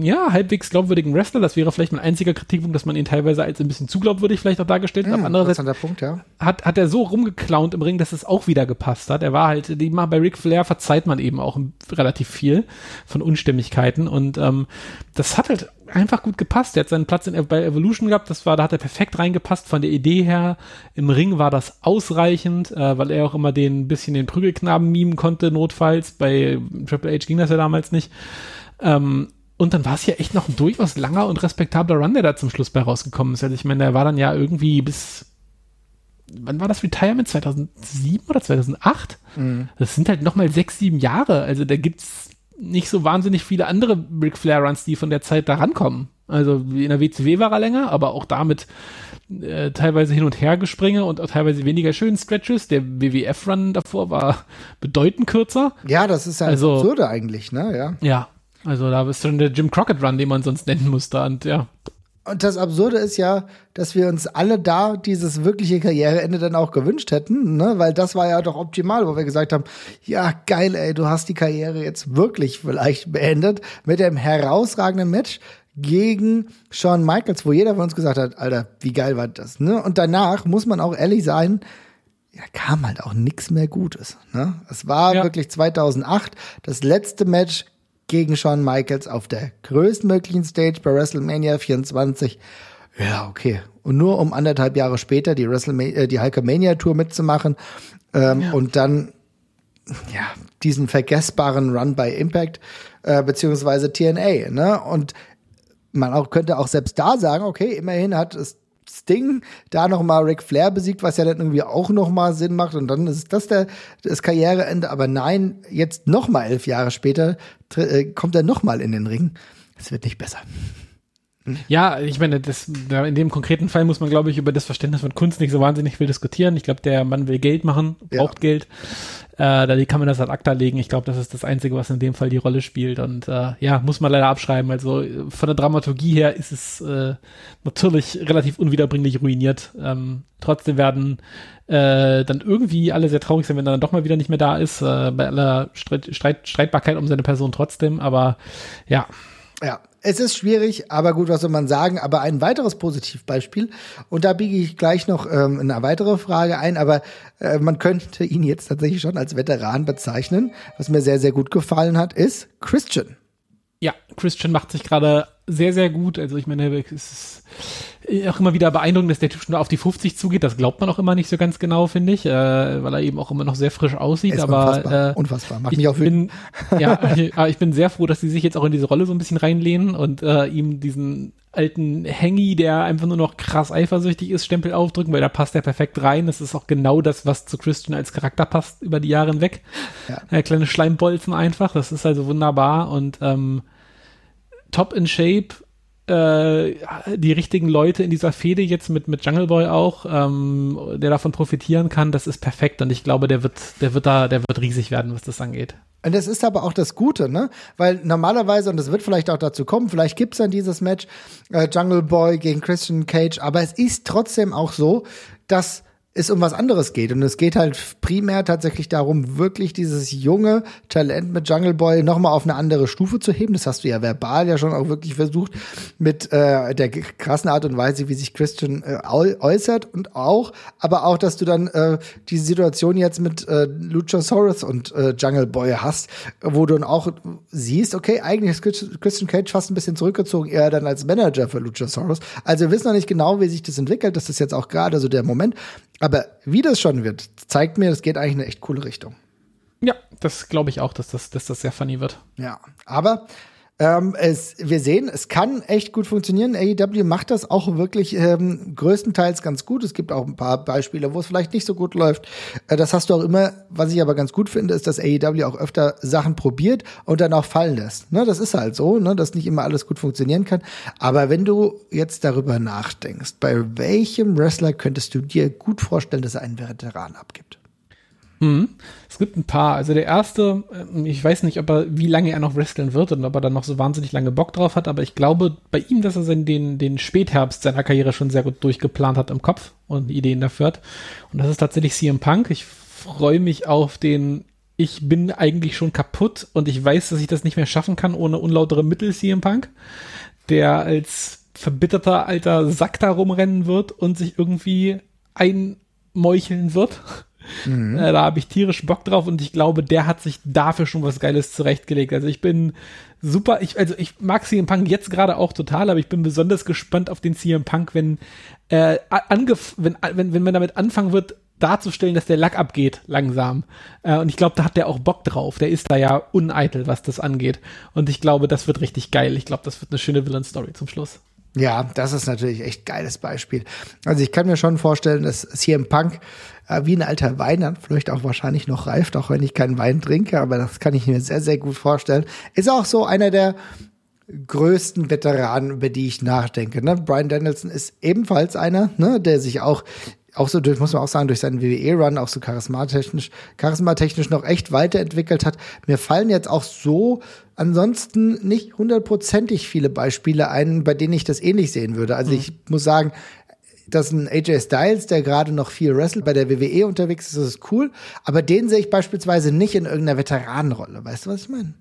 ja, halbwegs glaubwürdigen Wrestler. Das wäre vielleicht mein einziger Kritikpunkt, dass man ihn teilweise als ein bisschen zu glaubwürdig vielleicht auch dargestellt hat. Mhm, andererseits Punkt, ja. hat, hat er so rumgeklaunt im Ring, dass es auch wieder gepasst hat. Er war halt, die, bei Ric Flair verzeiht man eben auch relativ viel von Unstimmigkeiten und ähm, das hat halt einfach gut gepasst. Er hat seinen Platz in, bei Evolution gehabt. Das war, da hat er perfekt reingepasst von der Idee her. Im Ring war das ausreichend, äh, weil er auch immer den bisschen den Prügelknaben mimen konnte, notfalls. Bei Triple H ging das ja damals nicht. Ähm, und dann war es ja echt noch ein durchaus langer und respektabler Run, der da zum Schluss bei rausgekommen ist. Also ich meine, der war dann ja irgendwie bis wann war das Retirement? 2007 oder 2008? Mhm. Das sind halt nochmal sechs, sieben Jahre. Also da gibt's nicht so wahnsinnig viele andere Ric Flair Runs, die von der Zeit da rankommen. Also in der WCW war er länger, aber auch damit äh, teilweise hin und her gespringe und auch teilweise weniger schönen Stretches. Der WWF Run davor war bedeutend kürzer. Ja, das ist ja also, absurde eigentlich, ne? Ja. Ja. Also da bist du der Jim Crockett Run, den man sonst nennen musste und ja. Und das Absurde ist ja, dass wir uns alle da dieses wirkliche Karriereende dann auch gewünscht hätten, ne? weil das war ja doch optimal, wo wir gesagt haben, ja geil, ey, du hast die Karriere jetzt wirklich vielleicht beendet mit dem herausragenden Match gegen Shawn Michaels, wo jeder von uns gesagt hat, Alter, wie geil war das, ne? Und danach muss man auch ehrlich sein, ja, kam halt auch nichts mehr Gutes. Ne? Es war ja. wirklich 2008 das letzte Match gegen Shawn Michaels auf der größtmöglichen Stage bei WrestleMania 24. Ja, okay. Und nur um anderthalb Jahre später die WrestleMania, äh, die Hulkamania Tour mitzumachen ähm, ja. und dann ja diesen vergessbaren Run bei Impact äh, beziehungsweise TNA. Ne? Und man auch könnte auch selbst da sagen, okay, immerhin hat es Sting da nochmal Ric Flair besiegt, was ja dann irgendwie auch nochmal Sinn macht und dann ist das der, das Karriereende. Aber nein, jetzt nochmal elf Jahre später äh, kommt er nochmal in den Ring. Es wird nicht besser. Ja, ich meine, das, in dem konkreten Fall muss man, glaube ich, über das Verständnis von Kunst nicht so wahnsinnig viel diskutieren. Ich glaube, der Mann will Geld machen, braucht ja. Geld. Äh, da kann man das ad acta legen. Ich glaube, das ist das Einzige, was in dem Fall die Rolle spielt. Und äh, ja, muss man leider abschreiben. Also von der Dramaturgie her ist es äh, natürlich relativ unwiederbringlich ruiniert. Ähm, trotzdem werden äh, dann irgendwie alle sehr traurig sein, wenn er dann doch mal wieder nicht mehr da ist. Äh, bei aller Streit, Streit, Streitbarkeit um seine Person trotzdem. Aber ja, Ja, es ist schwierig, aber gut, was soll man sagen? Aber ein weiteres Positivbeispiel, und da biege ich gleich noch ähm, eine weitere Frage ein, aber äh, man könnte ihn jetzt tatsächlich schon als Veteran bezeichnen. Was mir sehr, sehr gut gefallen hat, ist Christian. Ja, Christian macht sich gerade sehr, sehr gut. Also ich meine, es ist auch immer wieder beeindruckend, dass der Typ schon auf die 50 zugeht. Das glaubt man auch immer nicht so ganz genau, finde ich, äh, weil er eben auch immer noch sehr frisch aussieht. Ist aber unfassbar, äh, unfassbar. Macht ich mich auch bin, ja, aber ich bin sehr froh, dass sie sich jetzt auch in diese Rolle so ein bisschen reinlehnen und äh, ihm diesen alten Hangy, der einfach nur noch krass eifersüchtig ist, Stempel aufdrücken, weil da passt er perfekt rein. Das ist auch genau das, was zu Christian als Charakter passt über die Jahre hinweg. Ja. Äh, kleine Schleimbolzen einfach. Das ist also wunderbar und ähm, top in shape äh, die richtigen Leute in dieser Fehde jetzt mit, mit Jungle Boy auch, ähm, der davon profitieren kann, das ist perfekt und ich glaube, der wird, der wird da, der wird riesig werden, was das angeht. Und das ist aber auch das Gute, ne? Weil normalerweise, und das wird vielleicht auch dazu kommen, vielleicht gibt's dann dieses Match äh, Jungle Boy gegen Christian Cage, aber es ist trotzdem auch so, dass es um was anderes geht. Und es geht halt primär tatsächlich darum, wirklich dieses junge Talent mit Jungle Boy nochmal auf eine andere Stufe zu heben. Das hast du ja verbal ja schon auch wirklich versucht, mit äh, der krassen Art und Weise, wie sich Christian äh, äußert und auch, aber auch, dass du dann äh, diese Situation jetzt mit äh, Luchasaurus und äh, Jungle Boy hast, wo du dann auch siehst, okay, eigentlich ist Christian Cage fast ein bisschen zurückgezogen, eher dann als Manager für Luchasaurus. Also wir wissen noch nicht genau, wie sich das entwickelt. Das ist jetzt auch gerade so der Moment. Aber wie das schon wird, zeigt mir, es geht eigentlich in eine echt coole Richtung. Ja, das glaube ich auch, dass das, dass das sehr funny wird. Ja, aber ähm, es, wir sehen, es kann echt gut funktionieren. AEW macht das auch wirklich ähm, größtenteils ganz gut. Es gibt auch ein paar Beispiele, wo es vielleicht nicht so gut läuft. Äh, das hast du auch immer. Was ich aber ganz gut finde, ist, dass AEW auch öfter Sachen probiert und dann auch fallen lässt. Ne, das ist halt so, ne, dass nicht immer alles gut funktionieren kann. Aber wenn du jetzt darüber nachdenkst, bei welchem Wrestler könntest du dir gut vorstellen, dass er einen Veteran abgibt? Mhm. Gibt ein paar. Also der erste, ähm, ich weiß nicht, ob er, wie lange er noch wresteln wird und ob er dann noch so wahnsinnig lange Bock drauf hat, aber ich glaube bei ihm, dass er den, den Spätherbst seiner Karriere schon sehr gut durchgeplant hat im Kopf und Ideen dafür hat. Und das ist tatsächlich CM Punk. Ich freue mich auf den ich bin eigentlich schon kaputt und ich weiß, dass ich das nicht mehr schaffen kann ohne unlautere Mittel CM Punk, der als verbitterter alter Sack da rumrennen wird und sich irgendwie einmeucheln wird Mhm. Äh, da habe ich tierisch Bock drauf und ich glaube, der hat sich dafür schon was Geiles zurechtgelegt. Also ich bin super, ich, also ich mag CM Punk jetzt gerade auch total, aber ich bin besonders gespannt auf den CM Punk, wenn, äh, angef wenn, wenn, wenn man damit anfangen wird, darzustellen, dass der Lack abgeht, langsam. Äh, und ich glaube, da hat der auch Bock drauf. Der ist da ja uneitel, was das angeht. Und ich glaube, das wird richtig geil. Ich glaube, das wird eine schöne Villain-Story zum Schluss. Ja, das ist natürlich echt geiles Beispiel. Also ich kann mir schon vorstellen, dass CM Punk äh, wie ein alter Wein dann vielleicht auch wahrscheinlich noch reift, auch wenn ich keinen Wein trinke, aber das kann ich mir sehr, sehr gut vorstellen. Ist auch so einer der größten Veteranen, über die ich nachdenke. Ne? Brian Danielson ist ebenfalls einer, ne, der sich auch auch so durch, muss man auch sagen, durch seinen WWE-Run auch so charismatechnisch, charismatechnisch noch echt weiterentwickelt hat. Mir fallen jetzt auch so ansonsten nicht hundertprozentig viele Beispiele ein, bei denen ich das ähnlich sehen würde. Also mhm. ich muss sagen, dass ein AJ Styles, der gerade noch viel wrestelt, bei der WWE unterwegs ist, das ist cool. Aber den sehe ich beispielsweise nicht in irgendeiner Veteranenrolle. Weißt du, was ich meine?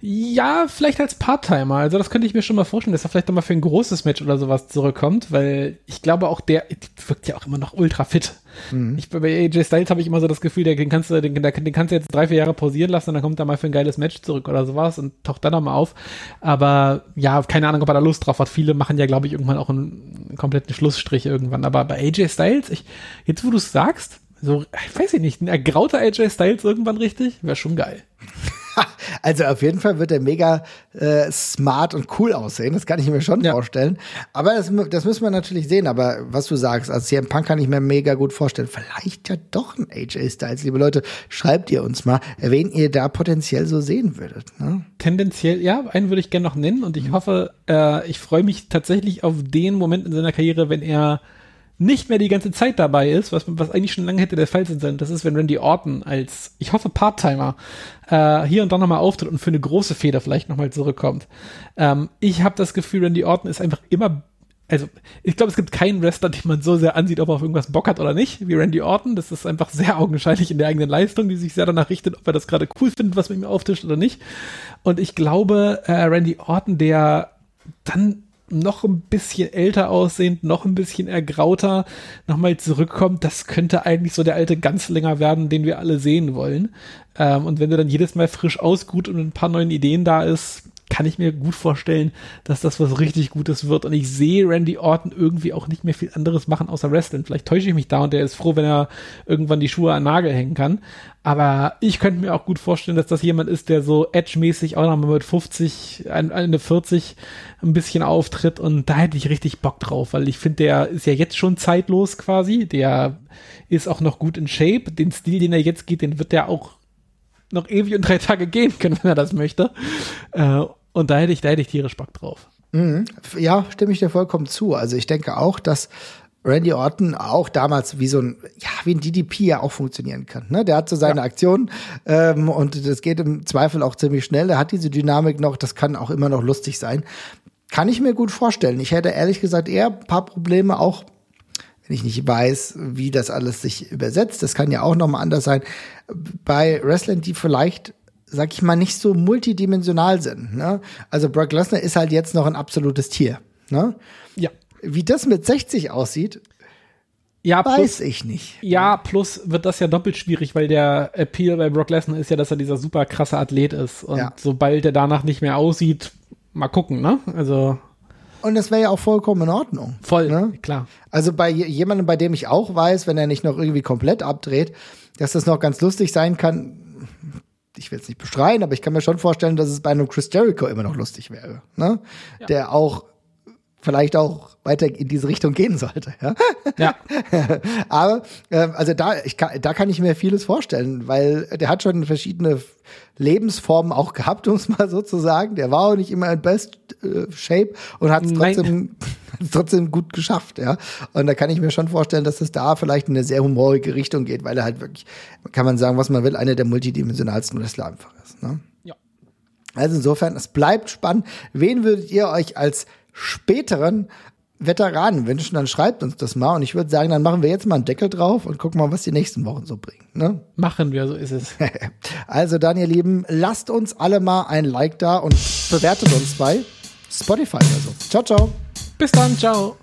Ja, vielleicht als Part-Timer. Also das könnte ich mir schon mal vorstellen, dass er vielleicht nochmal für ein großes Match oder sowas zurückkommt, weil ich glaube auch der wirkt ja auch immer noch ultra fit. Mhm. Ich, bei AJ Styles habe ich immer so das Gefühl, den kannst du, den, den kannst du jetzt drei, vier Jahre pausieren lassen und dann kommt er mal für ein geiles Match zurück oder sowas und taucht dann nochmal auf. Aber ja, keine Ahnung, ob er da Lust drauf hat. Viele machen ja, glaube ich, irgendwann auch einen, einen kompletten Schlussstrich irgendwann. Aber bei AJ Styles, ich, jetzt wo du es sagst, so, ich weiß ich nicht, ein ergrauter AJ Styles irgendwann richtig, wäre schon geil. Also auf jeden Fall wird er mega äh, smart und cool aussehen. Das kann ich mir schon ja. vorstellen. Aber das, das müssen wir natürlich sehen. Aber was du sagst, als CM Punk kann ich mir mega gut vorstellen. Vielleicht ja doch ein AJ Styles. Liebe Leute, schreibt ihr uns mal, wen ihr da potenziell so sehen würdet. Ne? Tendenziell, ja, einen würde ich gerne noch nennen. Und ich hoffe, äh, ich freue mich tatsächlich auf den Moment in seiner Karriere, wenn er nicht mehr die ganze Zeit dabei ist, was, was eigentlich schon lange hätte der Fall sein sollen. Das ist, wenn Randy Orton als, ich hoffe, Part-Timer äh, hier und da nochmal auftritt und für eine große Feder vielleicht nochmal zurückkommt. Ähm, ich habe das Gefühl, Randy Orton ist einfach immer also ich glaube, es gibt keinen Wrestler, den man so sehr ansieht, ob er auf irgendwas Bock hat oder nicht, wie Randy Orton. Das ist einfach sehr augenscheinlich in der eigenen Leistung, die sich sehr danach richtet, ob er das gerade cool findet, was mit ihm auftischt oder nicht. Und ich glaube, äh, Randy Orton, der dann noch ein bisschen älter aussehend, noch ein bisschen ergrauter nochmal zurückkommt, das könnte eigentlich so der alte Ganzlänger werden, den wir alle sehen wollen. Ähm, und wenn er dann jedes Mal frisch ausgut und ein paar neuen Ideen da ist, kann ich mir gut vorstellen, dass das was richtig Gutes wird. Und ich sehe Randy Orton irgendwie auch nicht mehr viel anderes machen außer Wrestling. Vielleicht täusche ich mich da und der ist froh, wenn er irgendwann die Schuhe an Nagel hängen kann. Aber ich könnte mir auch gut vorstellen, dass das jemand ist, der so edge-mäßig auch nochmal mit 50, eine 40 ein bisschen auftritt. Und da hätte ich richtig Bock drauf, weil ich finde, der ist ja jetzt schon zeitlos quasi. Der ist auch noch gut in Shape. Den Stil, den er jetzt geht, den wird der auch noch ewig und drei Tage gehen können, wenn er das möchte. Äh, und da hätte ich, da hätte ich tierisch Bock drauf. Mhm. Ja, stimme ich dir vollkommen zu. Also ich denke auch, dass Randy Orton auch damals wie so ein, ja, wie ein DDP ja auch funktionieren kann. Ne? Der hat so seine ja. Aktionen ähm, und das geht im Zweifel auch ziemlich schnell. Der hat diese Dynamik noch, das kann auch immer noch lustig sein. Kann ich mir gut vorstellen. Ich hätte ehrlich gesagt eher ein paar Probleme auch wenn ich nicht weiß, wie das alles sich übersetzt. Das kann ja auch nochmal anders sein. Bei Wrestlern, die vielleicht, sag ich mal, nicht so multidimensional sind. Ne? Also Brock Lesnar ist halt jetzt noch ein absolutes Tier. Ne? Ja. Wie das mit 60 aussieht, ja, plus, weiß ich nicht. Ja, plus wird das ja doppelt schwierig, weil der Appeal bei Brock Lesnar ist ja, dass er dieser super krasse Athlet ist. Und ja. sobald er danach nicht mehr aussieht, mal gucken, ne? Also. Und das wäre ja auch vollkommen in Ordnung. Voll, ne? klar. Also bei jemandem, bei dem ich auch weiß, wenn er nicht noch irgendwie komplett abdreht, dass das noch ganz lustig sein kann. Ich will es nicht beschreien, aber ich kann mir schon vorstellen, dass es bei einem Chris Jericho immer noch lustig wäre. Ne? Ja. Der auch vielleicht auch weiter in diese Richtung gehen sollte. Ja. ja. Aber äh, also da, ich kann, da kann ich mir vieles vorstellen, weil der hat schon verschiedene Lebensformen auch gehabt, um es mal so zu sagen. Der war auch nicht immer in Best äh, Shape und hat es trotzdem, trotzdem gut geschafft. Ja. Und da kann ich mir schon vorstellen, dass es da vielleicht in eine sehr humorige Richtung geht, weil er halt wirklich, kann man sagen, was man will, einer der multidimensionalsten Wrestler einfach ist. Ne? Ja. Also insofern, es bleibt spannend. Wen würdet ihr euch als späteren Veteranen wünschen, dann schreibt uns das mal. Und ich würde sagen, dann machen wir jetzt mal einen Deckel drauf und gucken mal, was die nächsten Wochen so bringen. Ne? Machen wir, so ist es. also dann, ihr Lieben, lasst uns alle mal ein Like da und bewertet uns bei Spotify oder so. Ciao, ciao. Bis dann, ciao.